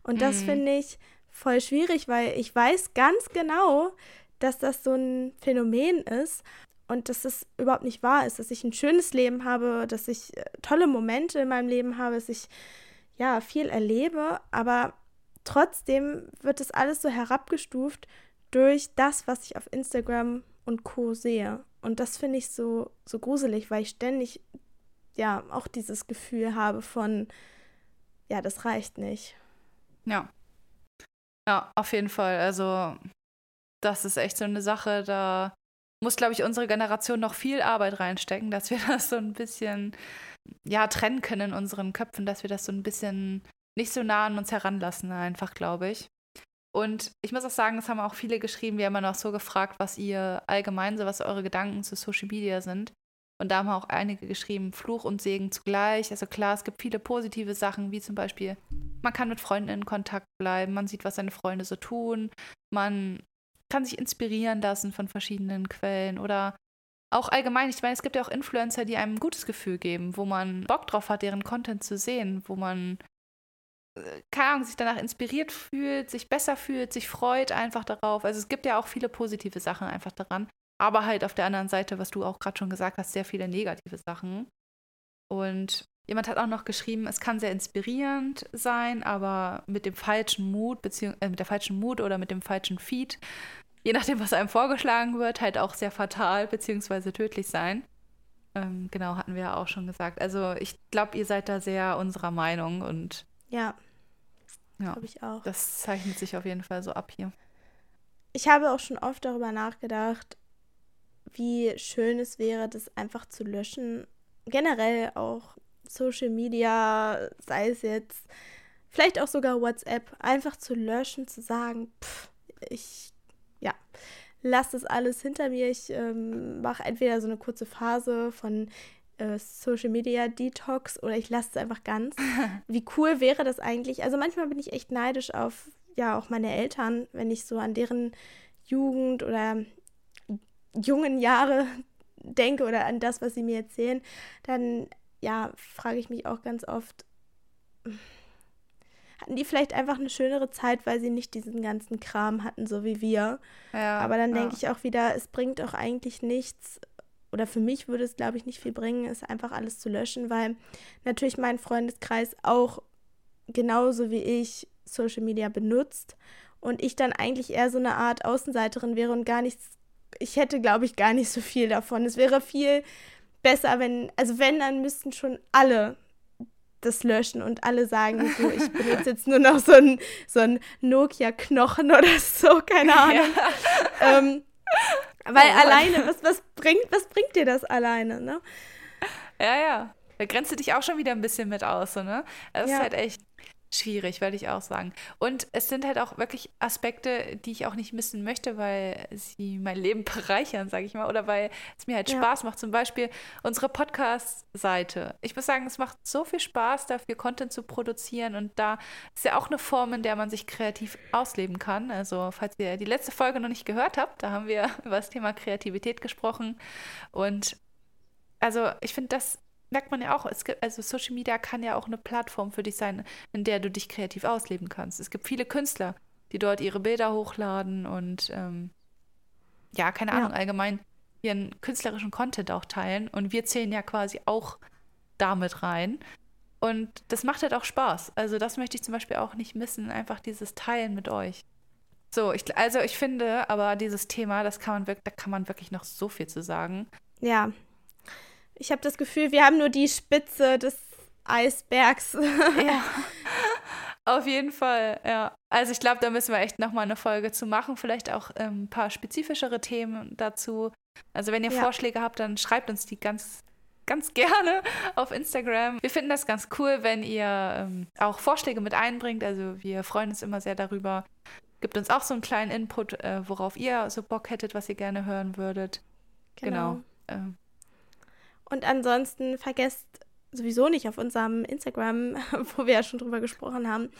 Und das mhm. finde ich voll schwierig, weil ich weiß ganz genau, dass das so ein Phänomen ist und dass es überhaupt nicht wahr ist, dass ich ein schönes Leben habe, dass ich äh, tolle Momente in meinem Leben habe, dass ich ja viel erlebe, aber trotzdem wird das alles so herabgestuft durch das, was ich auf Instagram und Co sehe. Und das finde ich so so gruselig, weil ich ständig ja auch dieses Gefühl habe von ja, das reicht nicht. Ja. Ja, auf jeden Fall. Also das ist echt so eine Sache, da muss, glaube ich, unsere Generation noch viel Arbeit reinstecken, dass wir das so ein bisschen, ja, trennen können in unseren Köpfen, dass wir das so ein bisschen nicht so nah an uns heranlassen, einfach, glaube ich. Und ich muss auch sagen, es haben auch viele geschrieben, wir haben noch so gefragt, was ihr allgemein so, was eure Gedanken zu Social Media sind. Und da haben auch einige geschrieben, Fluch und Segen zugleich. Also klar, es gibt viele positive Sachen, wie zum Beispiel, man kann mit Freunden in Kontakt bleiben, man sieht, was seine Freunde so tun, man kann sich inspirieren lassen von verschiedenen Quellen oder auch allgemein, ich meine, es gibt ja auch Influencer, die einem ein gutes Gefühl geben, wo man Bock drauf hat, deren Content zu sehen, wo man, keine Ahnung, sich danach inspiriert fühlt, sich besser fühlt, sich freut einfach darauf. Also es gibt ja auch viele positive Sachen einfach daran, aber halt auf der anderen Seite, was du auch gerade schon gesagt hast, sehr viele negative Sachen. Und jemand hat auch noch geschrieben, es kann sehr inspirierend sein, aber mit dem falschen Mut, beziehungsweise äh, mit der falschen Mut oder mit dem falschen Feed je nachdem, was einem vorgeschlagen wird, halt auch sehr fatal bzw. tödlich sein. Ähm, genau, hatten wir ja auch schon gesagt. Also ich glaube, ihr seid da sehr unserer Meinung und ja, ja glaube ich auch. Das zeichnet sich auf jeden Fall so ab hier. Ich habe auch schon oft darüber nachgedacht, wie schön es wäre, das einfach zu löschen. Generell auch Social Media, sei es jetzt vielleicht auch sogar WhatsApp, einfach zu löschen, zu sagen, pff, ich ja, lass das alles hinter mir. Ich ähm, mache entweder so eine kurze Phase von äh, Social Media Detox oder ich lasse es einfach ganz. Wie cool wäre das eigentlich? Also manchmal bin ich echt neidisch auf ja auch meine Eltern, wenn ich so an deren Jugend oder jungen Jahre denke oder an das, was sie mir erzählen, dann ja, frage ich mich auch ganz oft, hatten die vielleicht einfach eine schönere Zeit, weil sie nicht diesen ganzen Kram hatten, so wie wir. Ja, Aber dann denke ja. ich auch wieder, es bringt auch eigentlich nichts, oder für mich würde es, glaube ich, nicht viel bringen, es einfach alles zu löschen, weil natürlich mein Freundeskreis auch genauso wie ich Social Media benutzt und ich dann eigentlich eher so eine Art Außenseiterin wäre und gar nichts, ich hätte, glaube ich, gar nicht so viel davon. Es wäre viel besser, wenn, also wenn, dann müssten schon alle das löschen und alle sagen so, ich benutze jetzt nur noch so ein, so ein Nokia-Knochen oder so, keine Ahnung. Ja. Ähm, weil oh alleine, was, was, bringt, was bringt dir das alleine, ne? Ja, ja. Da grenzt du dich auch schon wieder ein bisschen mit aus, so, ne? Das ja. ist halt echt schwierig, würde ich auch sagen. Und es sind halt auch wirklich Aspekte, die ich auch nicht missen möchte, weil sie mein Leben bereichern, sage ich mal, oder weil es mir halt ja. Spaß macht. Zum Beispiel unsere Podcast-Seite. Ich muss sagen, es macht so viel Spaß, dafür Content zu produzieren und da ist ja auch eine Form, in der man sich kreativ ausleben kann. Also, falls ihr die letzte Folge noch nicht gehört habt, da haben wir über das Thema Kreativität gesprochen und also ich finde, das merkt man ja auch, es gibt, also Social Media kann ja auch eine Plattform für dich sein, in der du dich kreativ ausleben kannst. Es gibt viele Künstler, die dort ihre Bilder hochladen und ähm, ja, keine Ahnung, ja. allgemein ihren künstlerischen Content auch teilen. Und wir zählen ja quasi auch damit rein. Und das macht halt auch Spaß. Also das möchte ich zum Beispiel auch nicht missen, einfach dieses Teilen mit euch. So, ich, also ich finde, aber dieses Thema, das kann man wirklich, da kann man wirklich noch so viel zu sagen. Ja, ich habe das Gefühl, wir haben nur die Spitze des Eisbergs. ja. Auf jeden Fall, ja. Also ich glaube, da müssen wir echt nochmal eine Folge zu machen. Vielleicht auch ähm, ein paar spezifischere Themen dazu. Also wenn ihr ja. Vorschläge habt, dann schreibt uns die ganz, ganz gerne auf Instagram. Wir finden das ganz cool, wenn ihr ähm, auch Vorschläge mit einbringt. Also wir freuen uns immer sehr darüber. Gibt uns auch so einen kleinen Input, äh, worauf ihr so Bock hättet, was ihr gerne hören würdet. Genau. genau. Äh, und ansonsten vergesst sowieso nicht auf unserem Instagram, wo wir ja schon drüber gesprochen haben,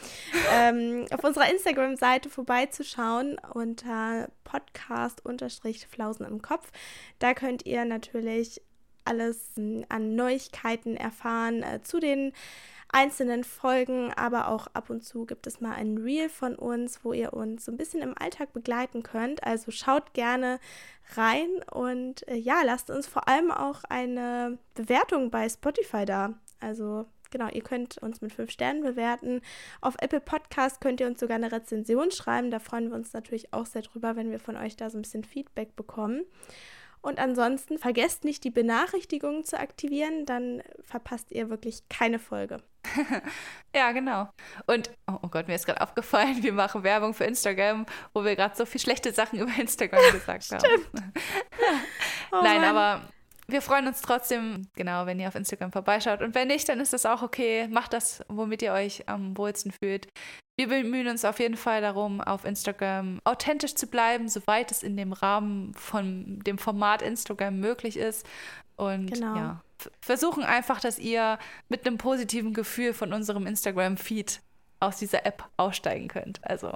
ähm, auf unserer Instagram-Seite vorbeizuschauen unter Podcast-Flausen im Kopf. Da könnt ihr natürlich alles an Neuigkeiten erfahren äh, zu den einzelnen Folgen, aber auch ab und zu gibt es mal ein Reel von uns, wo ihr uns so ein bisschen im Alltag begleiten könnt. Also schaut gerne rein und äh, ja, lasst uns vor allem auch eine Bewertung bei Spotify da. Also genau, ihr könnt uns mit fünf Sternen bewerten. Auf Apple Podcast könnt ihr uns sogar eine Rezension schreiben. Da freuen wir uns natürlich auch sehr drüber, wenn wir von euch da so ein bisschen Feedback bekommen. Und ansonsten vergesst nicht, die Benachrichtigungen zu aktivieren, dann verpasst ihr wirklich keine Folge. ja, genau. Und, oh, oh, Gott, mir ist gerade aufgefallen, wir machen Werbung für Instagram, wo wir gerade so viele schlechte Sachen über Instagram gesagt haben. oh, Nein, Mann. aber wir freuen uns trotzdem, genau, wenn ihr auf Instagram vorbeischaut. Und wenn nicht, dann ist das auch okay. Macht das, womit ihr euch am wohlsten fühlt. Wir bemühen uns auf jeden Fall darum, auf Instagram authentisch zu bleiben, soweit es in dem Rahmen von dem Format Instagram möglich ist. Und genau. ja, versuchen einfach, dass ihr mit einem positiven Gefühl von unserem Instagram-Feed aus dieser App aussteigen könnt. Also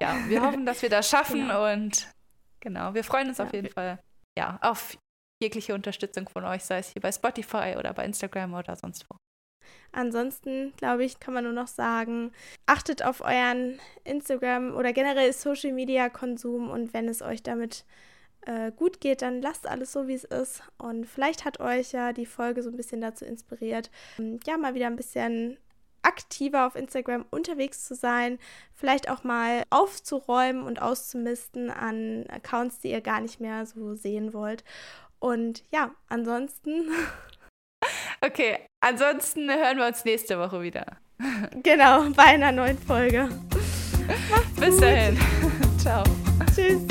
ja, wir hoffen, dass wir das schaffen genau. und genau, wir freuen uns ja. auf jeden Fall ja, auf jegliche Unterstützung von euch, sei es hier bei Spotify oder bei Instagram oder sonst wo. Ansonsten, glaube ich, kann man nur noch sagen, achtet auf euren Instagram oder generell Social Media Konsum und wenn es euch damit äh, gut geht, dann lasst alles so, wie es ist. Und vielleicht hat euch ja die Folge so ein bisschen dazu inspiriert, ähm, ja, mal wieder ein bisschen aktiver auf Instagram unterwegs zu sein, vielleicht auch mal aufzuräumen und auszumisten an Accounts, die ihr gar nicht mehr so sehen wollt. Und ja, ansonsten Okay, ansonsten hören wir uns nächste Woche wieder. Genau, bei einer neuen Folge. Bis dahin. Ciao. Tschüss.